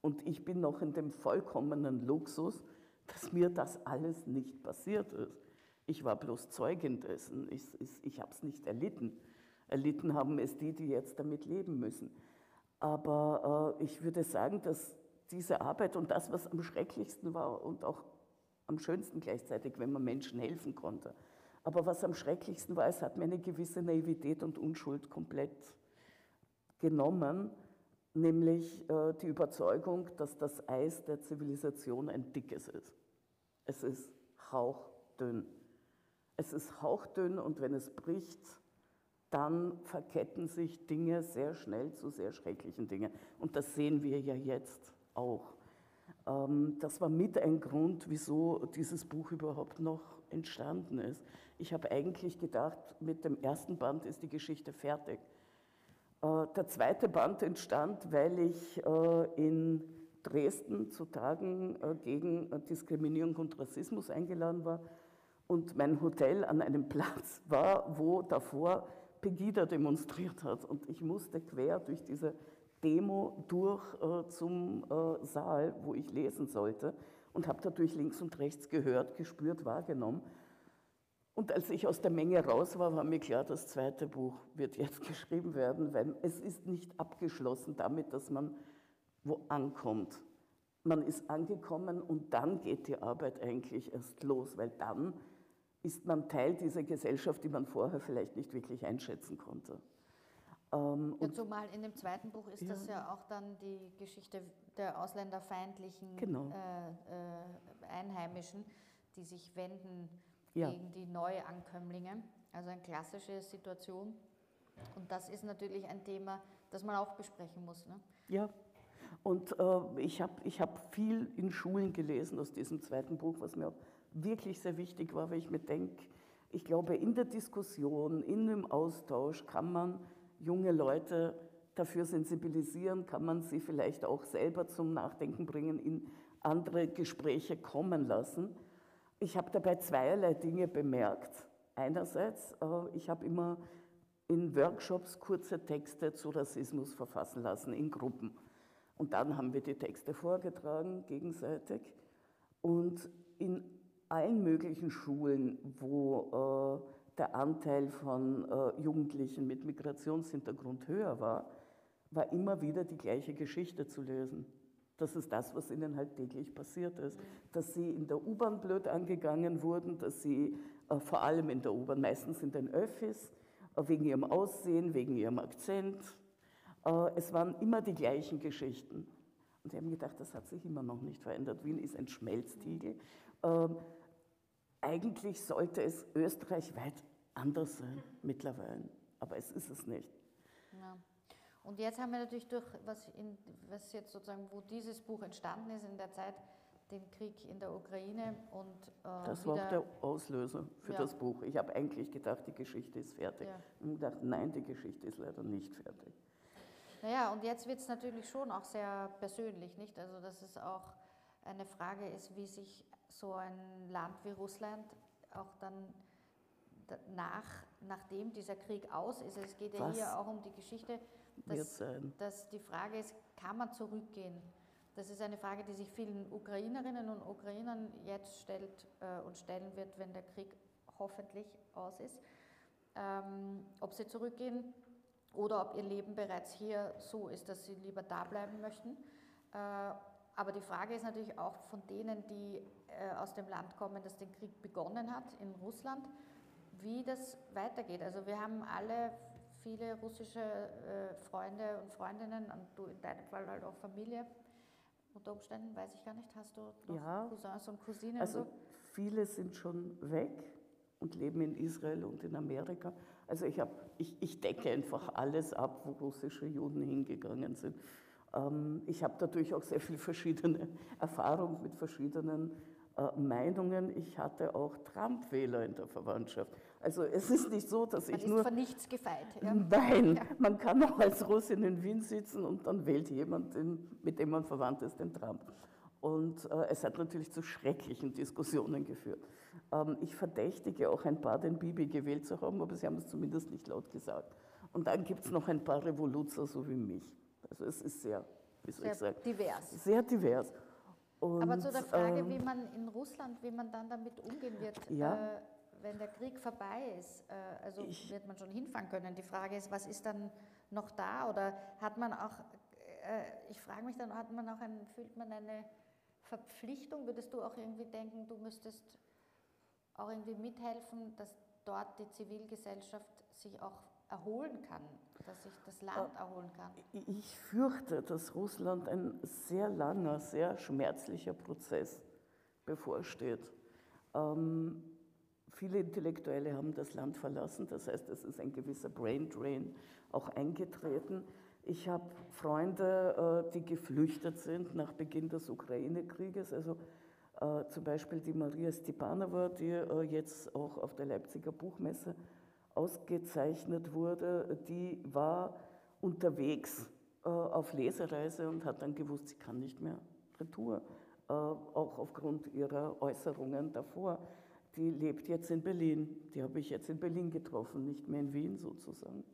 Und ich bin noch in dem vollkommenen Luxus, dass mir das alles nicht passiert ist. Ich war bloß Zeugin dessen. Ich, ich, ich habe es nicht erlitten. Erlitten haben es die, die jetzt damit leben müssen. Aber äh, ich würde sagen, dass diese Arbeit und das, was am schrecklichsten war und auch am schönsten gleichzeitig, wenn man Menschen helfen konnte. Aber was am schrecklichsten war, es hat mir eine gewisse Naivität und Unschuld komplett genommen, nämlich äh, die Überzeugung, dass das Eis der Zivilisation ein dickes ist. Es ist hauchdünn. Es ist hauchdünn und wenn es bricht, dann verketten sich Dinge sehr schnell zu sehr schrecklichen Dingen. Und das sehen wir ja jetzt auch. Ähm, das war mit ein Grund, wieso dieses Buch überhaupt noch entstanden ist. Ich habe eigentlich gedacht, mit dem ersten Band ist die Geschichte fertig. Äh, der zweite Band entstand, weil ich äh, in Dresden zu Tagen äh, gegen Diskriminierung und Rassismus eingeladen war und mein Hotel an einem Platz war, wo davor Pegida demonstriert hat. Und ich musste quer durch diese Demo durch zum Saal, wo ich lesen sollte und habe dadurch links und rechts gehört, gespürt, wahrgenommen. Und als ich aus der Menge raus war, war mir klar, das zweite Buch wird jetzt geschrieben werden, weil es ist nicht abgeschlossen damit, dass man wo ankommt. Man ist angekommen und dann geht die Arbeit eigentlich erst los, weil dann ist man Teil dieser Gesellschaft, die man vorher vielleicht nicht wirklich einschätzen konnte. Ähm, ja, zumal in dem zweiten Buch ist ja. das ja auch dann die Geschichte der ausländerfeindlichen genau. äh, äh, Einheimischen, die sich wenden ja. gegen die Neuankömmlinge. Also eine klassische Situation. Und das ist natürlich ein Thema, das man auch besprechen muss. Ne? Ja, und äh, ich habe ich hab viel in Schulen gelesen aus diesem zweiten Buch, was mir auch wirklich sehr wichtig war, weil ich mir denke, ich glaube, in der Diskussion, in dem Austausch kann man junge Leute dafür sensibilisieren, kann man sie vielleicht auch selber zum Nachdenken bringen, in andere Gespräche kommen lassen. Ich habe dabei zweierlei Dinge bemerkt. Einerseits, äh, ich habe immer in Workshops kurze Texte zu Rassismus verfassen lassen, in Gruppen. Und dann haben wir die Texte vorgetragen, gegenseitig. Und in allen möglichen Schulen, wo äh, der Anteil von äh, Jugendlichen mit Migrationshintergrund höher war, war immer wieder die gleiche Geschichte zu lesen. Das ist das, was ihnen halt täglich passiert ist. Dass sie in der U-Bahn blöd angegangen wurden, dass sie äh, vor allem in der U-Bahn, meistens in den Öffis, äh, wegen ihrem Aussehen, wegen ihrem Akzent, äh, es waren immer die gleichen Geschichten. Und sie haben gedacht, das hat sich immer noch nicht verändert. Wien ist ein Schmelztiegel. Ähm, eigentlich sollte es österreichweit anders sein mittlerweile, aber es ist es nicht. Ja. Und jetzt haben wir natürlich durch, was, in, was jetzt sozusagen, wo dieses Buch entstanden ist in der Zeit, den Krieg in der Ukraine und äh, Das war auch der Auslöser für ja. das Buch. Ich habe eigentlich gedacht, die Geschichte ist fertig. Ja. Und gedacht, nein, die Geschichte ist leider nicht fertig. Naja, und jetzt wird es natürlich schon auch sehr persönlich, nicht? Also, dass es auch eine Frage ist, wie sich so ein Land wie Russland auch dann nach, nachdem dieser Krieg aus ist, es geht ja Was hier auch um die Geschichte, dass, dass die Frage ist, kann man zurückgehen? Das ist eine Frage, die sich vielen Ukrainerinnen und Ukrainern jetzt stellt äh, und stellen wird, wenn der Krieg hoffentlich aus ist. Ähm, ob sie zurückgehen oder ob ihr Leben bereits hier so ist, dass sie lieber da bleiben möchten. Äh, aber die Frage ist natürlich auch von denen, die äh, aus dem Land kommen, das den Krieg begonnen hat, in Russland, wie das weitergeht. Also wir haben alle viele russische äh, Freunde und Freundinnen und du in deinem Fall halt auch Familie. unter Umständen, weiß ich gar nicht. Hast du Ja. Cousins und Cousinen? Also so? viele sind schon weg und leben in Israel und in Amerika. Also ich, hab, ich, ich decke einfach alles ab, wo russische Juden hingegangen sind. Ähm, ich habe dadurch auch sehr viel verschiedene Erfahrung mit verschiedenen äh, Meinungen. Ich hatte auch Trump-Wähler in der Verwandtschaft. Also es ist nicht so, dass Man ich ist nur... von nichts gefeit. Ja? Nein, Ja. man kann auch als Russin in Wien sitzen und dann wählt jemand, den, mit dem man verwandt ist, den Trump. Und äh, es hat natürlich zu schrecklichen Diskussionen geführt. Ähm, ich verdächtige auch ein paar, den Bibi gewählt zu haben, aber sie haben es zumindest nicht laut gesagt. Und dann gibt es noch ein paar Revoluzer, so wie mich. Also es ist sehr, wie soll Sehr ich sagen, divers. sehr divers. Und, Aber zu der Frage, ähm, wie man in Russland, wie man dann damit umgehen wird, Ja. äh, wenn der Krieg vorbei ist. Äh, also Ich- wird man schon hinfahren können. Die Frage ist, was ist dann noch da? Oder hat man auch, äh, ich frage mich dann, hat man auch ein, fühlt man eine Verpflichtung? Würdest du auch irgendwie denken, du müsstest auch irgendwie mithelfen, dass dort die Zivilgesellschaft sich auch erholen kann, dass sich das Land erholen kann? Ich fürchte, dass Russland ein sehr langer, sehr schmerzlicher Prozess bevorsteht. Ähm, viele Intellektuelle haben das Land verlassen, das heißt, es ist ein gewisser Brain Drain auch eingetreten. Ich habe Freunde, äh, die geflüchtet sind nach Beginn des Ukraine-Krieges, also äh, zum Beispiel die Maria Stepanova, die äh, jetzt auch auf der Leipziger Buchmesse ausgezeichnet wurde, die war unterwegs auf Lesereise und hat dann gewusst, sie kann nicht mehr retour, auch aufgrund ihrer Äußerungen davor. Die lebt jetzt in Berlin. Die habe ich jetzt in Berlin getroffen, nicht mehr in Wien sozusagen.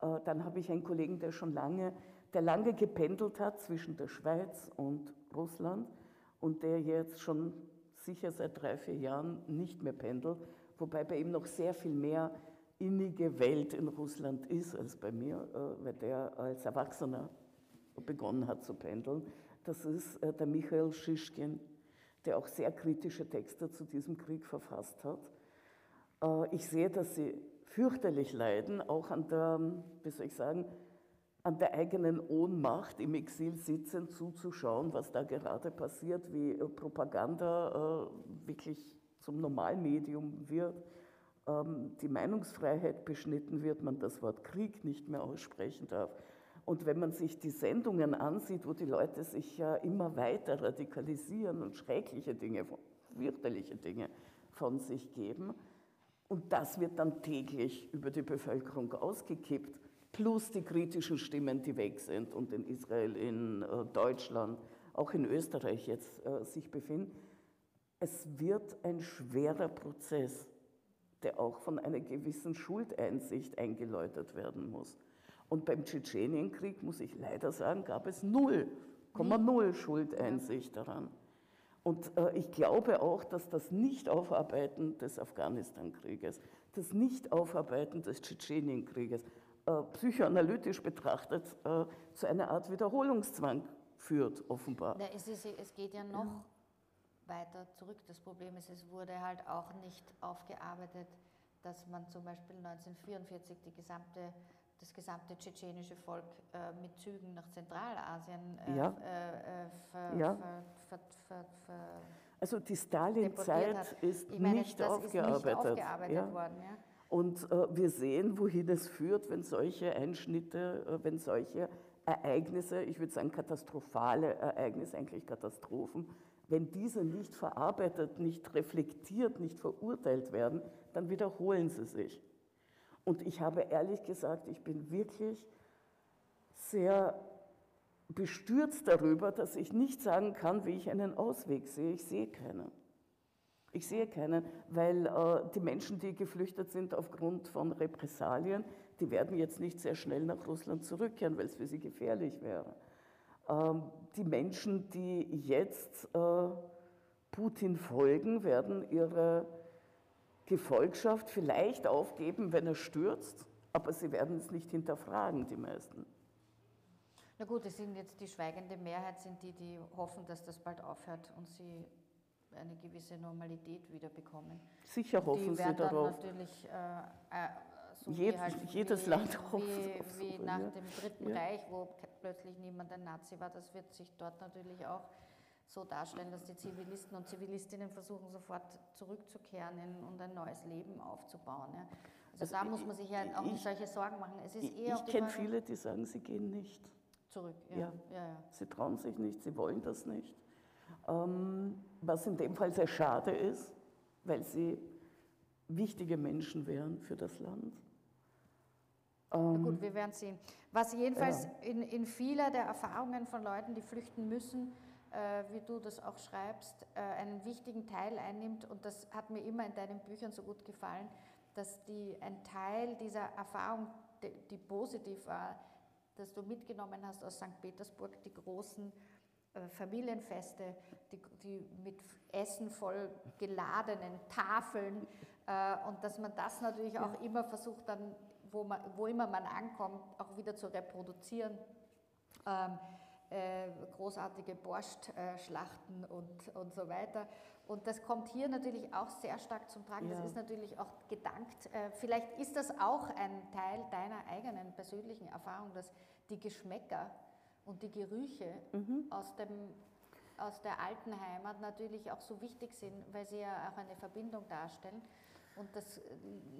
Äh, Dann habe ich einen Kollegen, der schon lange, der lange gependelt hat zwischen der Schweiz und Russland und der jetzt schon sicher seit drei, vier Jahren nicht mehr pendelt, wobei bei ihm noch sehr viel mehr innige Welt in Russland ist als bei mir, äh, weil der als Erwachsener begonnen hat zu pendeln. Das ist äh, der Michael Schischkin, der auch sehr kritische Texte zu diesem Krieg verfasst hat. Äh, Ich sehe, dass sie fürchterlich leiden, auch an der, wie soll ich sagen, an der eigenen Ohnmacht im Exil sitzen, zuzuschauen, was da gerade passiert, wie äh, Propaganda äh, wirklich zum Normalmedium wird, ähm, die Meinungsfreiheit beschnitten wird, man das Wort Krieg nicht mehr aussprechen darf. Und wenn man sich die Sendungen ansieht, wo die Leute sich ja immer weiter radikalisieren und schreckliche Dinge, fürchterliche Dinge von sich geben, und das wird dann täglich über die Bevölkerung ausgekippt, plus die kritischen Stimmen, die weg sind und in Israel, in äh, Deutschland, auch in Österreich jetzt äh, sich befinden. Es wird ein schwerer Prozess, der auch von einer gewissen Schuldeinsicht eingeläutet werden muss. Und beim Tschetschenienkrieg, muss ich leider sagen, gab es 0,0 Schuldeinsicht daran. Und äh, ich glaube auch, dass das Nicht-Aufarbeiten des Afghanistan-Krieges, das Nicht-Aufarbeiten des Tschetschenienkrieges, äh, psychoanalytisch betrachtet äh, zu einer Art Wiederholungszwang führt, offenbar. Na, es, ist, es geht ja noch weiter zurück. Das Problem ist, es wurde halt auch nicht aufgearbeitet, dass man zum Beispiel 1944 die gesamte, das gesamte tschetschenische Volk äh, mit Zügen nach Zentralasien äh, Ja. äh, ver, Ja. ver, ver, Also die Stalin-Zeit ist meine, nicht aufgearbeitet. ist nicht aufgearbeitet ja. worden. Ja? Und äh, wir sehen, wohin es führt, wenn solche Einschnitte, äh, wenn solche Ereignisse, ich würde sagen katastrophale Ereignisse, eigentlich Katastrophen, wenn diese nicht verarbeitet, nicht reflektiert, nicht verurteilt werden, dann wiederholen sie sich. Und ich habe ehrlich gesagt, ich bin wirklich sehr bestürzt darüber, dass ich nicht sagen kann, wie ich einen Ausweg sehe. Ich sehe keinen. Ich sehe keinen, weil äh, die Menschen, die geflüchtet sind aufgrund von Repressalien, die werden jetzt nicht sehr schnell nach Russland zurückkehren, weil es für sie gefährlich wäre. Ähm, die Menschen, die jetzt äh, Putin folgen, werden ihre Gefolgschaft vielleicht aufgeben, wenn er stürzt, aber sie werden es nicht hinterfragen, die meisten. Na gut, es sind jetzt die schweigende Mehrheit, sind die, die hoffen, dass das bald aufhört und sie eine gewisse Normalität wieder bekommen. Sicher hoffen sie darauf. natürlich äh, äh, So Jed, halt, jedes wie, Land hofft wie, wie nach ja. dem Dritten Ja. Reich, wo plötzlich niemand ein Nazi war, das wird sich dort natürlich auch so darstellen, dass die Zivilisten und Zivilistinnen versuchen, sofort zurückzukehren in, und ein neues Leben aufzubauen. Ja. Also, Also da ich- muss man sich ja auch ich- nicht solche Sorgen machen. Es ist Ich, eher ich kenne viele, die sagen, sie gehen nicht. zurück. Ja. Ja. Ja. Ja, Sie trauen sich nicht, sie wollen das nicht. Ähm, was in dem Fall sehr schade ist, weil sie wichtige Menschen wären für das Land. Na Ähm, gut, wir werden sehen. Was jedenfalls in, in vieler der Erfahrungen von Leuten, die flüchten müssen, wie du das auch schreibst, äh, einen wichtigen Teil einnimmt. Und das hat mir immer in deinen Büchern so gut gefallen, dass die, ein Teil dieser Erfahrung, die, die positiv war, dass du mitgenommen hast aus St. Petersburg, die großen äh, Familienfeste, die, die mit Essen voll geladenen Tafeln äh, und dass man das natürlich auch immer versucht, dann, wo, man, wo immer man ankommt, auch wieder zu reproduzieren. Ähm, äh, großartige Borscht-Schlachten und, und so weiter. Und das kommt hier natürlich auch sehr stark zum Tragen. Ja. Das ist natürlich auch gedankt. Äh, vielleicht ist das auch ein Teil deiner eigenen persönlichen Erfahrung, dass die Geschmäcker und die Gerüche aus, dem, aus der alten Heimat natürlich auch so wichtig sind, weil sie ja auch eine Verbindung darstellen. Und das äh,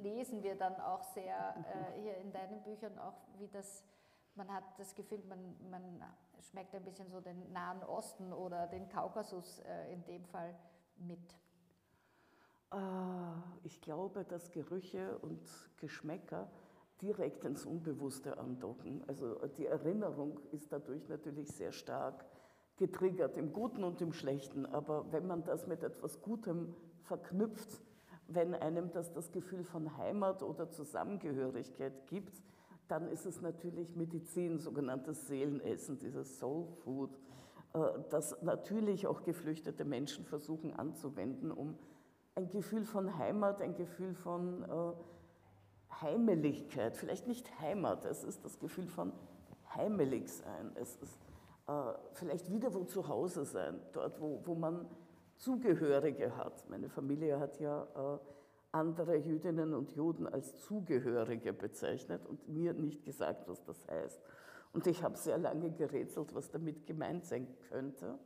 lesen wir dann auch sehr äh, hier in deinen Büchern auch, wie das, man hat das Gefühl, man, man schmeckt ein bisschen so den Nahen Osten oder den Kaukasus äh, in dem Fall mit. Ah, Ich glaube, dass Gerüche und Geschmäcker direkt ins Unbewusste andocken. Also die Erinnerung ist dadurch natürlich sehr stark getriggert, im Guten und im Schlechten. Aber wenn man das mit etwas Gutem verknüpft, wenn einem das das Gefühl von Heimat oder Zusammengehörigkeit gibt, dann ist es natürlich Medizin, sogenanntes Seelenessen, dieses Soul Food, äh, das natürlich auch geflüchtete Menschen versuchen anzuwenden, um ein Gefühl von Heimat, ein Gefühl von äh, Heimeligkeit, vielleicht nicht Heimat, es ist das Gefühl von heimelig sein, es ist äh, vielleicht wieder wo zu Hause sein, dort wo, wo man Zugehörige hat. Meine Familie hat ja andere Jüdinnen und Juden als Zugehörige bezeichnet und mir nicht gesagt, was das heißt. Und ich habe sehr lange gerätselt, was damit gemeint sein könnte.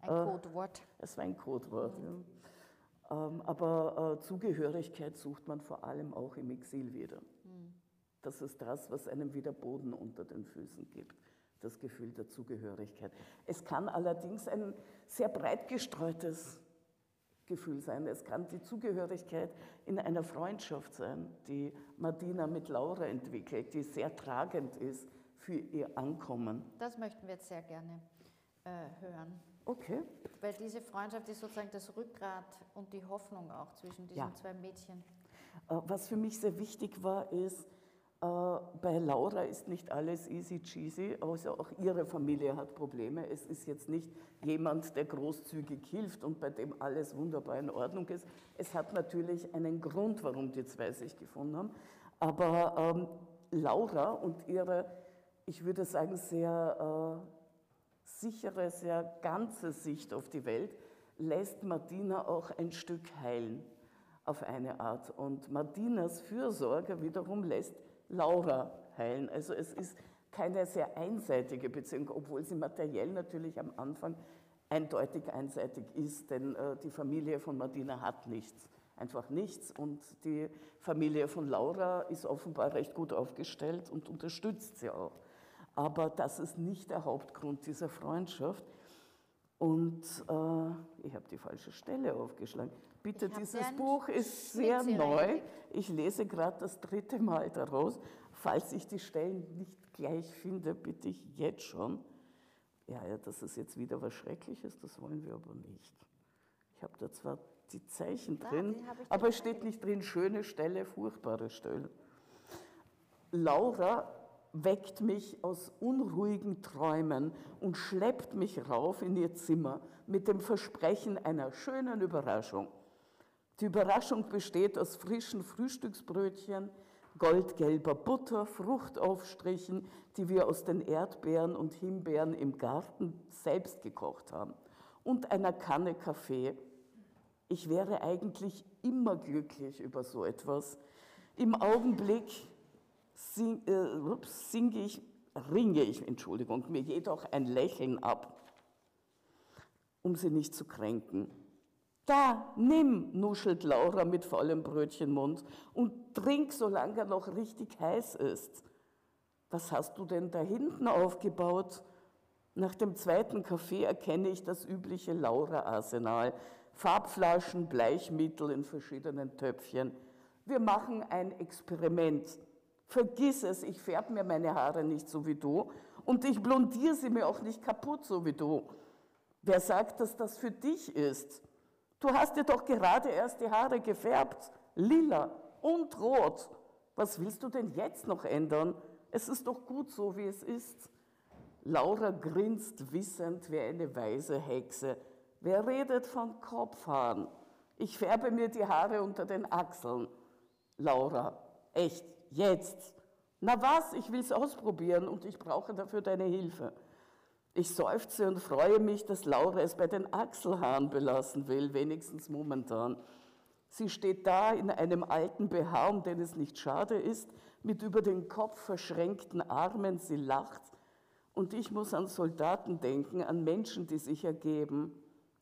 Ein Äh, Codewort. Es war ein Codewort. Ja. Ähm, aber äh, Zugehörigkeit sucht man vor allem auch im Exil wieder. Das ist das, was einem wieder Boden unter den Füßen gibt, das Gefühl der Zugehörigkeit. Es kann allerdings ein sehr breit gestreutes Gefühl sein. Es kann die Zugehörigkeit in einer Freundschaft sein, die Martina mit Laura entwickelt, die sehr tragend ist für ihr Ankommen. Das möchten wir jetzt sehr gerne äh, hören. Okay. Weil diese Freundschaft ist sozusagen das Rückgrat und die Hoffnung auch zwischen diesen Ja. zwei Mädchen. Äh, Was für mich sehr wichtig war, ist, bei Laura ist nicht alles easy cheesy, also auch ihre Familie hat Probleme. Es ist jetzt nicht jemand, der großzügig hilft und bei dem alles wunderbar in Ordnung ist. Es hat natürlich einen Grund, warum die zwei sich gefunden haben. Aber ähm, Laura und ihre, ich würde sagen, sehr äh, sichere, sehr ganze Sicht auf die Welt lässt Martina auch ein Stück heilen auf eine Art. Und Martinas Fürsorge wiederum lässt Laura heilen. Also es ist keine sehr einseitige Beziehung, obwohl sie materiell natürlich am Anfang eindeutig einseitig ist, denn äh, die Familie von Martina hat nichts, einfach nichts. Und die Familie von Laura ist offenbar recht gut aufgestellt und unterstützt sie auch. Aber das ist nicht der Hauptgrund dieser Freundschaft. Und äh, ich habe die falsche Stelle aufgeschlagen. Bitte, dieses Buch ist sehr neu. Ich lese gerade das dritte Mal daraus. Falls ich die Stellen nicht gleich finde, bitte ich jetzt schon. Ja, ja, das ist jetzt wieder was Schreckliches, das wollen wir aber nicht. Ich habe da zwar die Zeichen Da, drin, die aber es steht nicht drin, schöne Stelle, furchtbare Stelle. Laura weckt mich aus unruhigen Träumen und schleppt mich rauf in ihr Zimmer mit dem Versprechen einer schönen Überraschung. Die Überraschung besteht aus frischen Frühstücksbrötchen, goldgelber Butter, Fruchtaufstrichen, die wir aus den Erdbeeren und Himbeeren im Garten selbst gekocht haben, und einer Kanne Kaffee. Ich wäre eigentlich immer glücklich über so etwas. Im Augenblick sing, äh, ups, singe ich, ringe ich, Entschuldigung, mir jedoch ein Lächeln ab, um sie nicht zu kränken. Da, nimm, nuschelt Laura mit vollem Brötchenmund und trink, solange er noch richtig heiß ist. Was hast du denn da hinten aufgebaut? Nach dem zweiten Kaffee erkenne ich das übliche Laura-Arsenal. Farbflaschen, Bleichmittel in verschiedenen Töpfchen. Wir machen ein Experiment. Vergiss es, ich färbe mir meine Haare nicht so wie du und ich blondiere sie mir auch nicht kaputt so wie du. Wer sagt, dass das für dich ist? Du hast dir doch gerade erst die Haare gefärbt, lila und rot. Was willst du denn jetzt noch ändern? Es ist doch gut so, wie es ist. Laura grinst wissend wie eine weise Hexe. Wer redet von Kopfhaaren? Ich färbe mir die Haare unter den Achseln. Laura, echt, jetzt. Na was, ich will's ausprobieren und ich brauche dafür deine Hilfe. Ich seufze und freue mich, dass Laura es bei den Achselhaaren belassen will, wenigstens momentan. Sie steht da in einem alten BH, um den es nicht schade ist, mit über den Kopf verschränkten Armen, sie lacht. Und ich muss an Soldaten denken, an Menschen, die sich ergeben.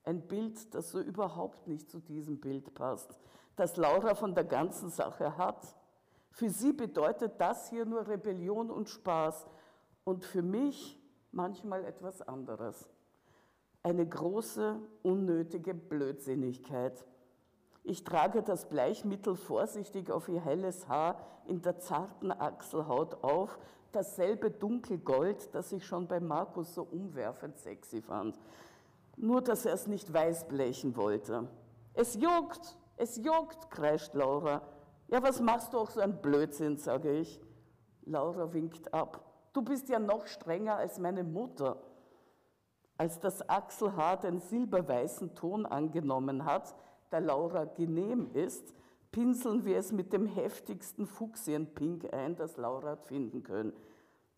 Ein Bild, das so überhaupt nicht zu diesem Bild passt, das Laura von der ganzen Sache hat. Für sie bedeutet das hier nur Rebellion und Spaß und für mich manchmal etwas anderes. Eine große, unnötige Blödsinnigkeit. Ich trage das Bleichmittel vorsichtig auf ihr helles Haar in der zarten Achselhaut auf, dasselbe dunkelgold, das ich schon bei Markus so umwerfend sexy fand. Nur, dass er es nicht weißblechen wollte. Es juckt, es juckt, kreischt Laura. Ja, was machst du auch so ein Blödsinn, sage ich. Laura winkt ab. Du bist ja noch strenger als meine Mutter. Als das Achselhaar den silberweißen Ton angenommen hat, der Laura genehm ist, pinseln wir es mit dem heftigsten Fuchsienpink ein, das Laura hat finden können.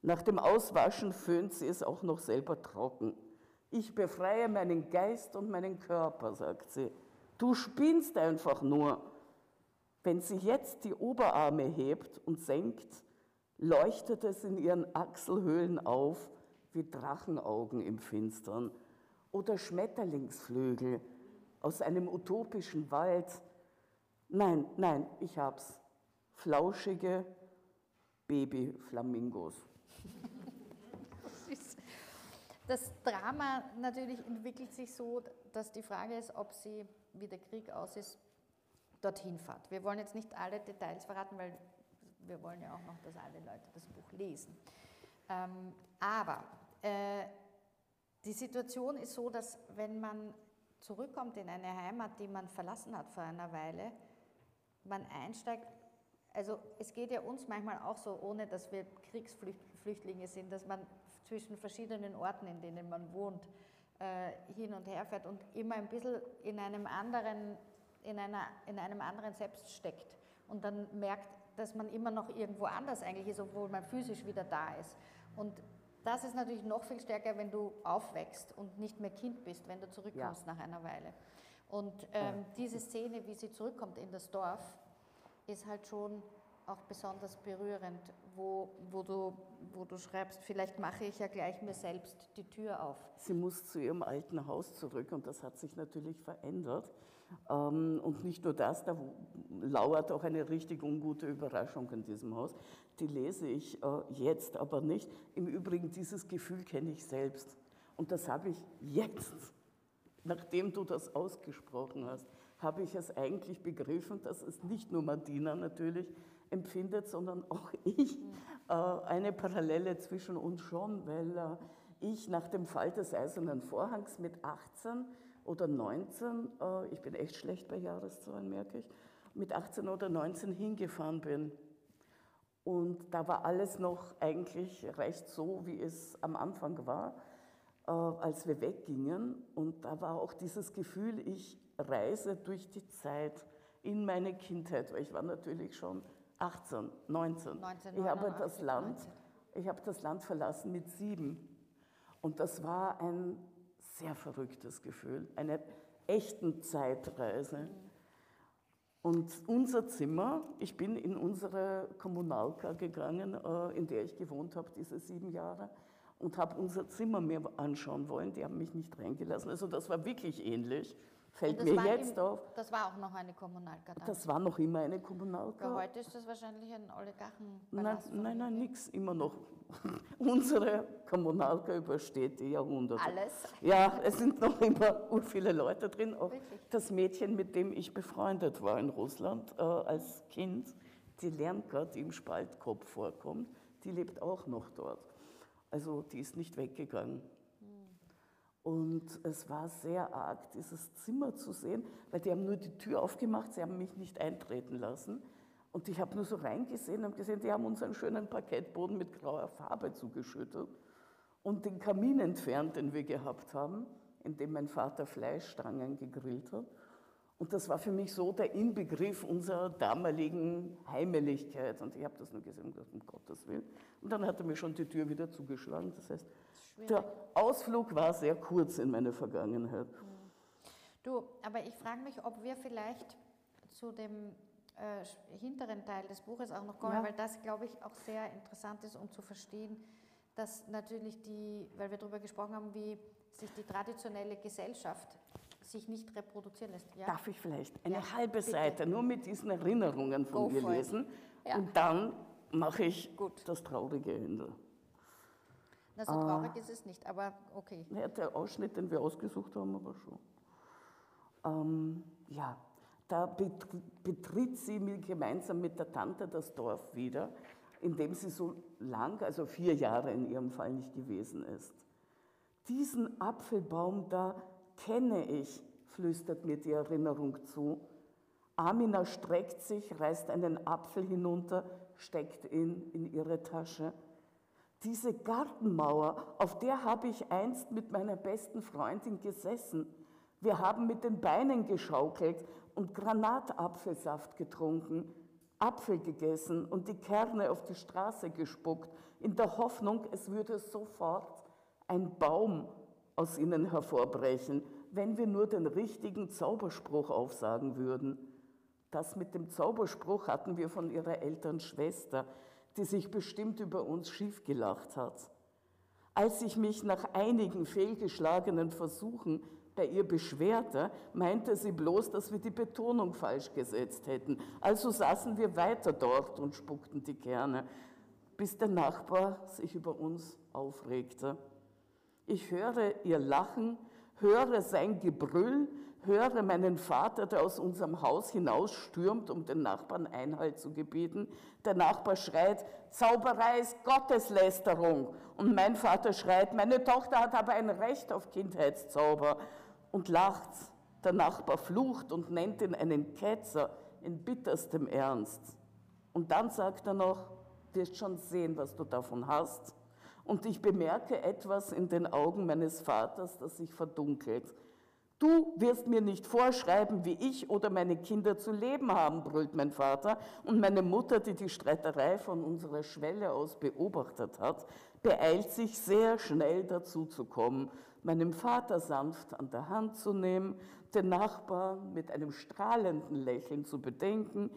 Nach dem Auswaschen föhnt sie es auch noch selber trocken. Ich befreie meinen Geist und meinen Körper, sagt sie. Du spinnst einfach nur. Wenn sie jetzt die Oberarme hebt und senkt, leuchtet es in ihren Achselhöhlen auf wie Drachenaugen im Finstern oder Schmetterlingsflügel aus einem utopischen Wald. Nein, nein, ich hab's. Flauschige Babyflamingos. Das Drama natürlich entwickelt sich so, dass die Frage ist, ob sie, wie der Krieg aus ist, dorthin fährt. Wir wollen jetzt nicht alle Details verraten, weil wir wollen ja auch noch, dass alle Leute das Buch lesen. Ähm, aber äh, die Situation ist so, dass wenn man zurückkommt in eine Heimat, die man verlassen hat vor einer Weile, man einsteigt, also es geht ja uns manchmal auch so, ohne dass wir Kriegsflüchtlinge sind, dass man zwischen verschiedenen Orten, in denen man wohnt, äh, hin und her fährt und immer ein bisschen in einem anderen, in einer, in einem anderen Selbst steckt und dann merkt, dass man immer noch irgendwo anders eigentlich ist, obwohl man physisch wieder da ist. Und das ist natürlich noch viel stärker, wenn du aufwächst und nicht mehr Kind bist, wenn du zurückkommst ja. nach einer Weile. Und ähm, diese Szene, wie sie zurückkommt in das Dorf, ist halt schon auch besonders berührend, wo, wo, du, wo du schreibst, vielleicht mache ich ja gleich mir selbst die Tür auf. Sie muss zu ihrem alten Haus zurück und das hat sich natürlich verändert. Ähm, und nicht nur das, da lauert auch eine richtig ungute Überraschung in diesem Haus. Die lese ich äh, jetzt aber nicht. Im Übrigen, dieses Gefühl kenne ich selbst. Und das habe ich jetzt, nachdem du das ausgesprochen hast, habe ich es eigentlich begriffen, dass es nicht nur Martina natürlich empfindet, sondern auch ich äh, eine Parallele zwischen uns schon, weil äh, ich nach dem Fall des Eisernen Vorhangs mit 18 oder 19, äh, ich bin echt schlecht bei Jahreszahlen, merke ich, mit 18 oder 19 hingefahren bin. Und da war alles noch eigentlich recht so, wie es am Anfang war, äh, als wir weggingen. Und da war auch dieses Gefühl, ich reise durch die Zeit in meine Kindheit, weil ich war natürlich schon 18, 19. 19 ich habe das Land, ich habe das Land verlassen mit sieben. Und das war ein sehr verrücktes Gefühl, eine echten Zeitreise. Und unser Zimmer, ich bin in unsere Kommunalka gegangen, äh, in der ich gewohnt habe, diese sieben Jahre, und habe unser Zimmer mir anschauen wollen. Die haben mich nicht reingelassen. Also das war wirklich ähnlich. Fällt mir jetzt im, auf. Das war auch noch eine Kommunalka. Das war noch immer eine Kommunalka. Ja, heute ist das wahrscheinlich ein Oligarchen. Nein, nein, nein, nichts, immer noch. Unsere Kommunalka übersteht die Jahrhunderte. Alles? Ja, es sind noch immer viele Leute drin. Auch Wirklich? das Mädchen, mit dem ich befreundet war in Russland äh, als Kind, die Lernka, die im Spaltkopf vorkommt, die lebt auch noch dort. Also die ist nicht weggegangen. Und es war sehr arg, dieses Zimmer zu sehen, weil die haben nur die Tür aufgemacht, sie haben mich nicht eintreten lassen. Und ich habe nur so reingesehen und gesehen, die haben uns einen schönen Parkettboden mit grauer Farbe zugeschüttet und den Kamin entfernt, den wir gehabt haben, in dem mein Vater Fleischstangen gegrillt hat. Und das war für mich so der Inbegriff unserer damaligen Heimeligkeit. Und ich habe das nur gesehen um Gottes Willen. Und dann hat er mir schon die Tür wieder zugeschlagen. Das heißt, der Ausflug war sehr kurz in meine Vergangenheit. Du, aber ich frage mich, ob wir vielleicht zu dem äh, hinteren Teil des Buches auch noch kommen, ja. weil das, glaube ich, auch sehr interessant ist, um zu verstehen, dass natürlich die, weil wir darüber gesprochen haben, wie sich die traditionelle Gesellschaft sich nicht reproduzieren lässt. Ja? Darf ich vielleicht eine ja, halbe bitte. Seite nur mit diesen Erinnerungen von Go mir lesen ja. und dann mache ich Gut. das traurige Ende. Na, so traurig äh, ist es nicht, aber okay. Ja, der Ausschnitt, den wir ausgesucht haben, aber schon. Ähm, ja, da betritt sie gemeinsam mit der Tante das Dorf wieder, in dem sie so lang, also vier Jahre in ihrem Fall nicht gewesen ist. Diesen Apfelbaum da kenne ich, flüstert mir die Erinnerung zu. Amina streckt sich, reißt einen Apfel hinunter, steckt ihn in ihre Tasche. Diese Gartenmauer, auf der habe ich einst mit meiner besten Freundin gesessen. Wir haben mit den Beinen geschaukelt und Granatapfelsaft getrunken, Apfel gegessen und die Kerne auf die Straße gespuckt, in der Hoffnung, es würde sofort ein Baum aus ihnen hervorbrechen, wenn wir nur den richtigen Zauberspruch aufsagen würden. Das mit dem Zauberspruch hatten wir von ihrer Eltern Schwester, die sich bestimmt über uns schief gelacht hat. Als ich mich nach einigen fehlgeschlagenen Versuchen bei ihr beschwerte, meinte sie bloß, dass wir die Betonung falsch gesetzt hätten. Also saßen wir weiter dort und spuckten die Kerne, bis der Nachbar sich über uns aufregte. Ich höre ihr Lachen, höre sein Gebrüll, höre meinen Vater, der aus unserem Haus hinausstürmt, um den Nachbarn Einhalt zu gebieten. Der Nachbar schreit, Zauberei ist Gotteslästerung. Und mein Vater schreit, meine Tochter hat aber ein Recht auf Kindheitszauber und lacht. Der Nachbar flucht und nennt ihn einen Ketzer in bitterstem Ernst. Und dann sagt er noch, wirst schon sehen, was du davon hast. Und ich bemerke etwas in den Augen meines Vaters, das sich verdunkelt. Du wirst mir nicht vorschreiben, wie ich oder meine Kinder zu leben haben, brüllt mein Vater. Und meine Mutter, die die Streiterei von unserer Schwelle aus beobachtet hat, beeilt sich sehr schnell dazu zu kommen, meinem Vater sanft an der Hand zu nehmen, den Nachbarn mit einem strahlenden Lächeln zu bedenken.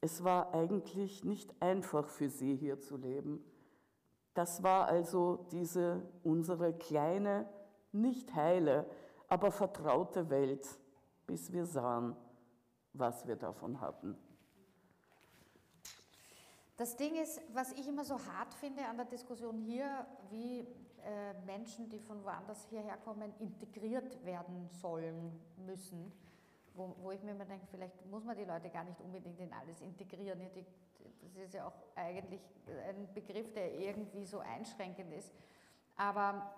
Es war eigentlich nicht einfach für sie hier zu leben. Das war also diese unsere kleine, nicht heile, aber vertraute Welt, bis wir sahen, was wir davon hatten. Das Ding ist, was ich immer so hart finde an der Diskussion hier, wie äh, Menschen, die von woanders hierher kommen, integriert werden sollen, müssen, wo, wo ich mir immer denke, vielleicht muss man die Leute gar nicht unbedingt in alles integrieren. Das ist ja auch eigentlich ein Begriff, der irgendwie so einschränkend ist. Aber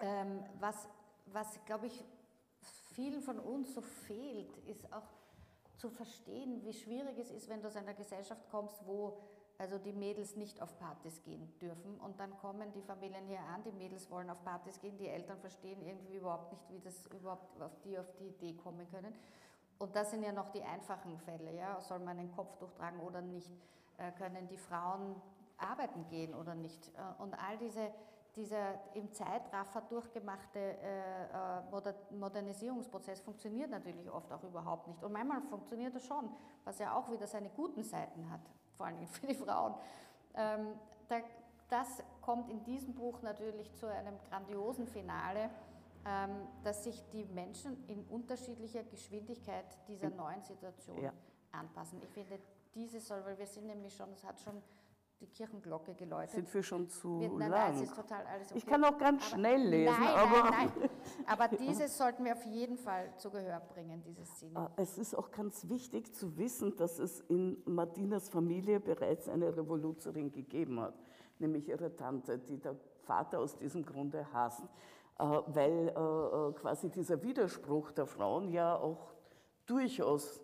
ähm, was, was glaube ich, vielen von uns so fehlt, ist auch zu verstehen, wie schwierig es ist, wenn du aus einer Gesellschaft kommst, wo also die Mädels nicht auf Partys gehen dürfen und dann kommen die Familien hier an, die Mädels wollen auf Partys gehen, die Eltern verstehen irgendwie überhaupt nicht, wie das überhaupt auf die auf die Idee kommen können. Und das sind ja noch die einfachen Fälle, ja, soll man ein Kopftuch tragen oder nicht, äh, können die Frauen arbeiten gehen oder nicht. Äh, und all diese dieser im Zeitraffer durchgemachte äh, Modernisierungsprozess funktioniert natürlich oft auch überhaupt nicht. Und manchmal funktioniert er schon, was ja auch wieder seine guten Seiten hat, vor allem für die Frauen. Ähm, da, das kommt in diesem Buch natürlich zu einem grandiosen Finale, ähm, dass sich die Menschen in unterschiedlicher Geschwindigkeit dieser neuen Situation ja. anpassen. Ich finde, diese soll, weil wir sind nämlich schon, es hat schon die Kirchenglocke geläutet. Sind wir schon zu wir, nein, lang? Nein, es ist total alles okay. Ich kann auch ganz aber, schnell lesen. Nein, aber, nein, nein. aber dieses sollten wir auf jeden Fall zu Gehör bringen, diese Szene. Ah, es ist auch ganz wichtig zu wissen, dass es in Martinas Familie bereits eine Revoluzerin gegeben hat, nämlich ihre Tante, die der Vater aus diesem Grunde hasst, äh, weil äh, äh, quasi dieser Widerspruch der Frauen ja auch durchaus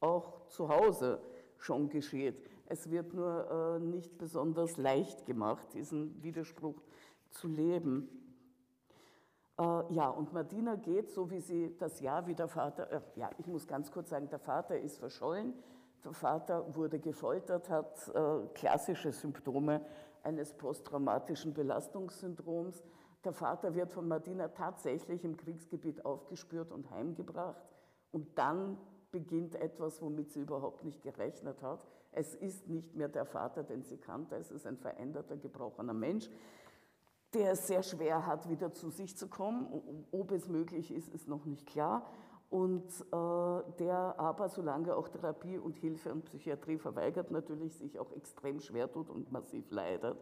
auch zu Hause schon geschieht. Es wird nur äh, nicht besonders leicht gemacht, diesen Widerspruch zu leben. Äh, ja, und Martina geht, so wie sie das Jahr wie der Vater, äh, ja, ich muss ganz kurz sagen, der Vater ist verschollen, der Vater wurde gefoltert, hat äh, klassische Symptome eines posttraumatischen Belastungssyndroms. Der Vater wird von Martina tatsächlich im Kriegsgebiet aufgespürt und heimgebracht. Und dann beginnt etwas, womit sie überhaupt nicht gerechnet hat. Es ist nicht mehr der Vater, den sie kannte, es ist ein veränderter, gebrochener Mensch, der es sehr schwer hat, wieder zu sich zu kommen. Ob es möglich ist, ist noch nicht klar. Und äh, der aber, solange auch Therapie und Hilfe und Psychiatrie verweigert, natürlich sich auch extrem schwer tut und massiv leidet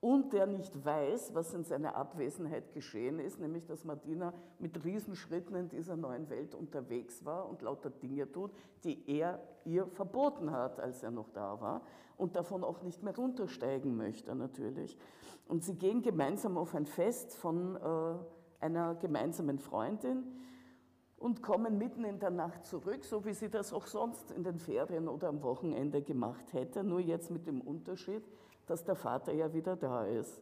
und der nicht weiß, was in seiner Abwesenheit geschehen ist, nämlich dass Martina mit Riesenschritten in dieser neuen Welt unterwegs war und lauter Dinge tut, die er ihr verboten hat, als er noch da war und davon auch nicht mehr runtersteigen möchte natürlich. Und sie gehen gemeinsam auf ein Fest von äh, einer gemeinsamen Freundin und kommen mitten in der Nacht zurück, so wie sie das auch sonst in den Ferien oder am Wochenende gemacht hätte, nur jetzt mit dem Unterschied, dass der Vater ja wieder da ist.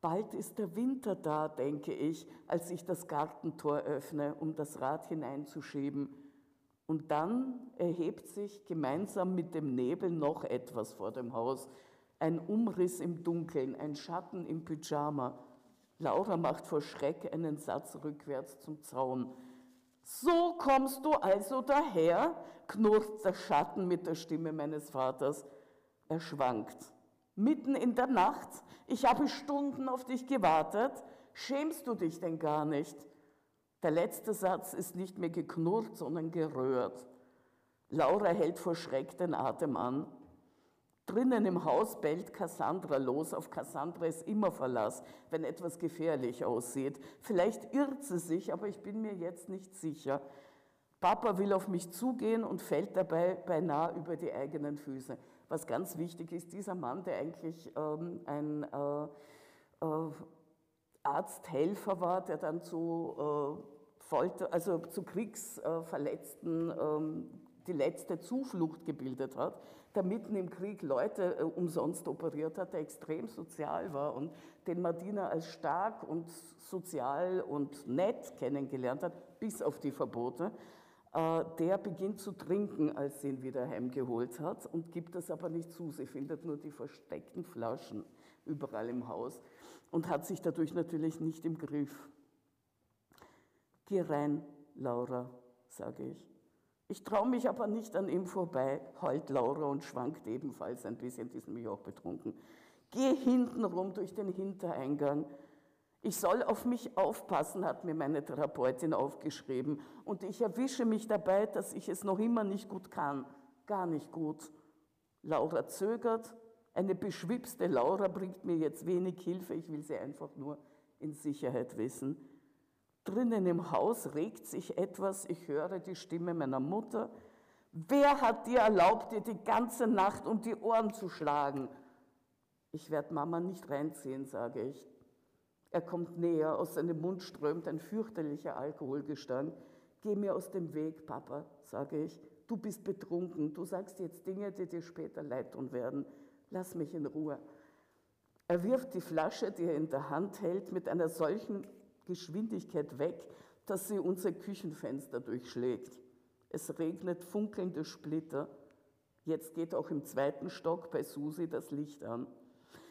Bald ist der Winter da, denke ich, als ich das Gartentor öffne, um das Rad hineinzuschieben. Und dann erhebt sich gemeinsam mit dem Nebel noch etwas vor dem Haus. Ein Umriss im Dunkeln, ein Schatten im Pyjama. Laura macht vor Schreck einen Satz rückwärts zum Zaun. So kommst du also daher, knurrt der Schatten mit der Stimme meines Vaters. Er schwankt. Mitten in der Nacht, ich habe Stunden auf dich gewartet, schämst du dich denn gar nicht? Der letzte Satz ist nicht mehr geknurrt, sondern gerührt. Laura hält vor Schreck den Atem an. Drinnen im Haus bellt Cassandra los. Auf Cassandra ist immer Verlass, wenn etwas gefährlich aussieht. Vielleicht irrt sie sich, aber ich bin mir jetzt nicht sicher. Papa will auf mich zugehen und fällt dabei beinahe über die eigenen Füße. Was ganz wichtig ist, dieser Mann, der eigentlich ähm, ein äh, äh, Arzthelfer war, der dann zu, äh, Folter, also zu Kriegsverletzten ähm, die letzte Zuflucht gebildet hat, der mitten im Krieg Leute äh, umsonst operiert hat, der extrem sozial war und den Martina als stark und sozial und nett kennengelernt hat, bis auf die Verbote. Äh, der beginnt zu trinken, als sie ihn wieder heimgeholt hat und gibt das aber nicht zu. Sie findet nur die versteckten Flaschen überall im Haus und hat sich dadurch natürlich nicht im Griff. Geh rein, Laura, sage ich. Ich traue mich aber nicht an ihm vorbei, heult Laura und schwankt ebenfalls ein bisschen, die ist nämlich auch betrunken. Geh hintenrum durch den Hintereingang ich soll auf mich aufpassen, hat mir meine Therapeutin aufgeschrieben. Und ich erwische mich dabei, dass ich es noch immer nicht gut kann. Gar nicht gut. Laura zögert. Eine beschwipste Laura bringt mir jetzt wenig Hilfe. Ich will sie einfach nur in Sicherheit wissen. Drinnen im Haus regt sich etwas. Ich höre die Stimme meiner Mutter. Wer hat dir erlaubt, dir die ganze Nacht um die Ohren zu schlagen? Ich werde Mama nicht reinziehen, sage ich. Er kommt näher, aus seinem Mund strömt ein fürchterlicher Alkoholgestank. Geh mir aus dem Weg, Papa, sage ich. Du bist betrunken, du sagst jetzt Dinge, die dir später leid tun werden. Lass mich in Ruhe. Er wirft die Flasche, die er in der Hand hält, mit einer solchen Geschwindigkeit weg, dass sie unser Küchenfenster durchschlägt. Es regnet funkelnde Splitter. Jetzt geht auch im zweiten Stock bei Susi das Licht an.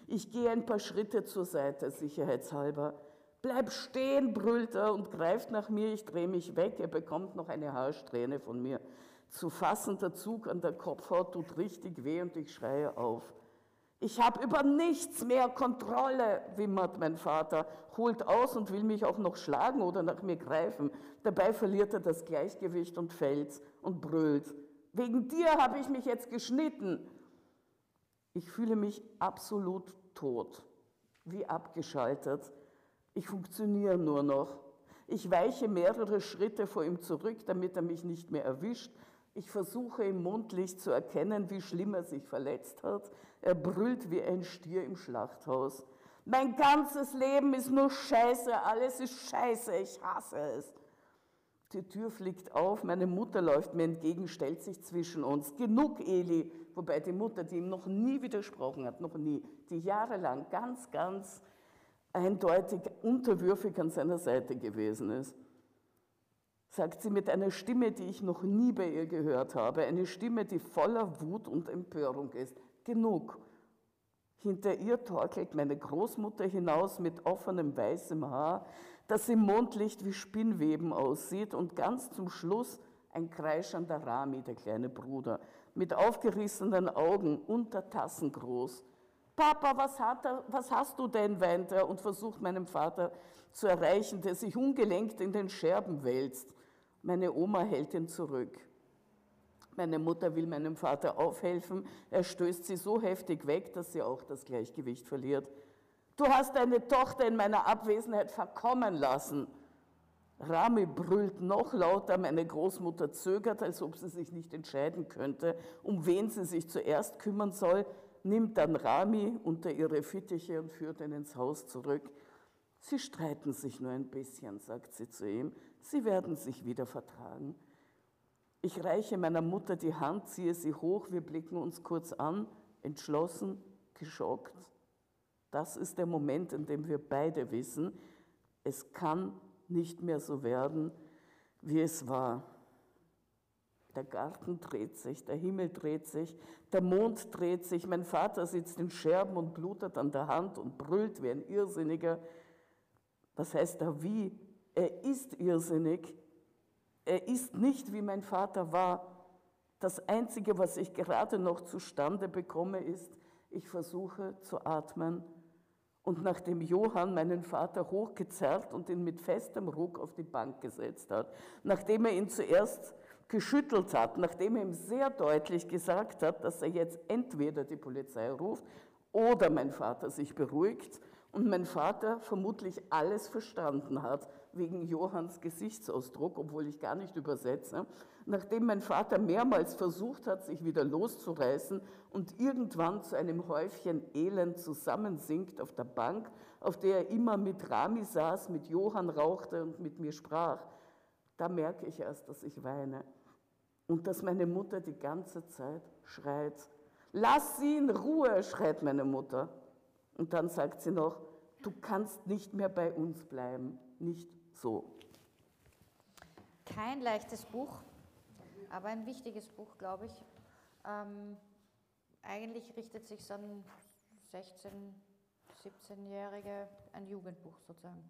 Ich gehe ein paar Schritte zur Seite, sicherheitshalber. Bleib stehen, brüllt er und greift nach mir. Ich drehe mich weg. Er bekommt noch eine Haarsträhne von mir. Zu fassender Zug an der Kopfhaut tut richtig weh und ich schreie auf. Ich habe über nichts mehr Kontrolle, wimmert mein Vater, holt aus und will mich auch noch schlagen oder nach mir greifen. Dabei verliert er das Gleichgewicht und fällt und brüllt. Wegen dir habe ich mich jetzt geschnitten. Ich fühle mich absolut tot, wie abgeschaltet. Ich funktioniere nur noch. Ich weiche mehrere Schritte vor ihm zurück, damit er mich nicht mehr erwischt. Ich versuche im Mondlicht zu erkennen, wie schlimm er sich verletzt hat. Er brüllt wie ein Stier im Schlachthaus. Mein ganzes Leben ist nur Scheiße, alles ist Scheiße, ich hasse es. Die Tür fliegt auf, meine Mutter läuft mir entgegen, stellt sich zwischen uns. Genug, Eli. Wobei die Mutter, die ihm noch nie widersprochen hat, noch nie, die jahrelang ganz, ganz eindeutig unterwürfig an seiner Seite gewesen ist, sagt sie mit einer Stimme, die ich noch nie bei ihr gehört habe, eine Stimme, die voller Wut und Empörung ist. Genug. Hinter ihr torkelt meine Großmutter hinaus mit offenem weißem Haar, das im Mondlicht wie Spinnweben aussieht und ganz zum Schluss ein kreischender Rami, der kleine Bruder, mit aufgerissenen Augen, Untertassen groß. Papa, was, hat er, was hast du denn, weint er und versucht meinem Vater zu erreichen, der sich ungelenkt in den Scherben wälzt. Meine Oma hält ihn zurück. Meine Mutter will meinem Vater aufhelfen. Er stößt sie so heftig weg, dass sie auch das Gleichgewicht verliert. Du hast deine Tochter in meiner Abwesenheit verkommen lassen. Rami brüllt noch lauter, meine Großmutter zögert, als ob sie sich nicht entscheiden könnte, um wen sie sich zuerst kümmern soll, nimmt dann Rami unter ihre Fittiche und führt ihn ins Haus zurück. Sie streiten sich nur ein bisschen, sagt sie zu ihm, sie werden sich wieder vertragen. Ich reiche meiner Mutter die Hand, ziehe sie hoch, wir blicken uns kurz an, entschlossen, geschockt. Das ist der Moment, in dem wir beide wissen, es kann nicht mehr so werden, wie es war. Der Garten dreht sich, der Himmel dreht sich, der Mond dreht sich, mein Vater sitzt in Scherben und blutet an der Hand und brüllt wie ein Irrsinniger. Was heißt da wie? Er ist irrsinnig. Er ist nicht, wie mein Vater war. Das Einzige, was ich gerade noch zustande bekomme, ist, ich versuche zu atmen. Und nachdem Johann meinen Vater hochgezerrt und ihn mit festem Ruck auf die Bank gesetzt hat, nachdem er ihn zuerst geschüttelt hat, nachdem er ihm sehr deutlich gesagt hat, dass er jetzt entweder die Polizei ruft oder mein Vater sich beruhigt und mein Vater vermutlich alles verstanden hat wegen Johanns Gesichtsausdruck, obwohl ich gar nicht übersetze, nachdem mein Vater mehrmals versucht hat, sich wieder loszureißen und irgendwann zu einem Häufchen Elend zusammensinkt auf der Bank, auf der er immer mit Rami saß, mit Johann rauchte und mit mir sprach, da merke ich erst, dass ich weine und dass meine Mutter die ganze Zeit schreit. Lass sie in Ruhe, schreit meine Mutter. Und dann sagt sie noch, du kannst nicht mehr bei uns bleiben, nicht so. Kein leichtes Buch, aber ein wichtiges Buch, glaube ich. Ähm, eigentlich richtet sich so ein 16, 17-Jährige ein Jugendbuch sozusagen.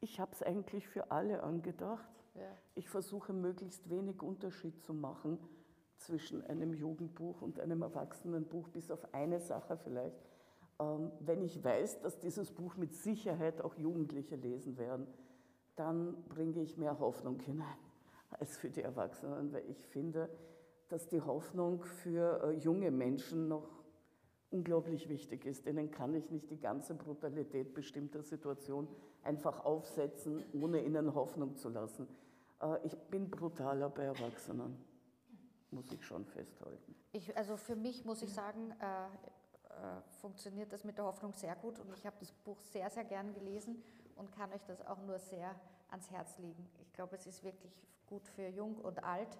Ich habe es eigentlich für alle angedacht. Ja. Ich versuche möglichst wenig Unterschied zu machen zwischen einem Jugendbuch und einem Erwachsenenbuch, bis auf eine Sache vielleicht. Ähm, wenn ich weiß, dass dieses Buch mit Sicherheit auch Jugendliche lesen werden, dann bringe ich mehr Hoffnung hinein als für die Erwachsenen, weil ich finde, dass die Hoffnung für äh, junge Menschen noch unglaublich wichtig ist. Denen kann ich nicht die ganze Brutalität bestimmter Situationen einfach aufsetzen, ohne ihnen Hoffnung zu lassen. Äh, ich bin brutaler bei Erwachsenen, muss ich schon festhalten. Ich, also für mich muss ich sagen, äh, äh, funktioniert das mit der Hoffnung sehr gut und ich habe das Buch sehr, sehr gern gelesen und kann euch das auch nur sehr ans Herz legen. Ich glaube, es ist wirklich gut für jung und alt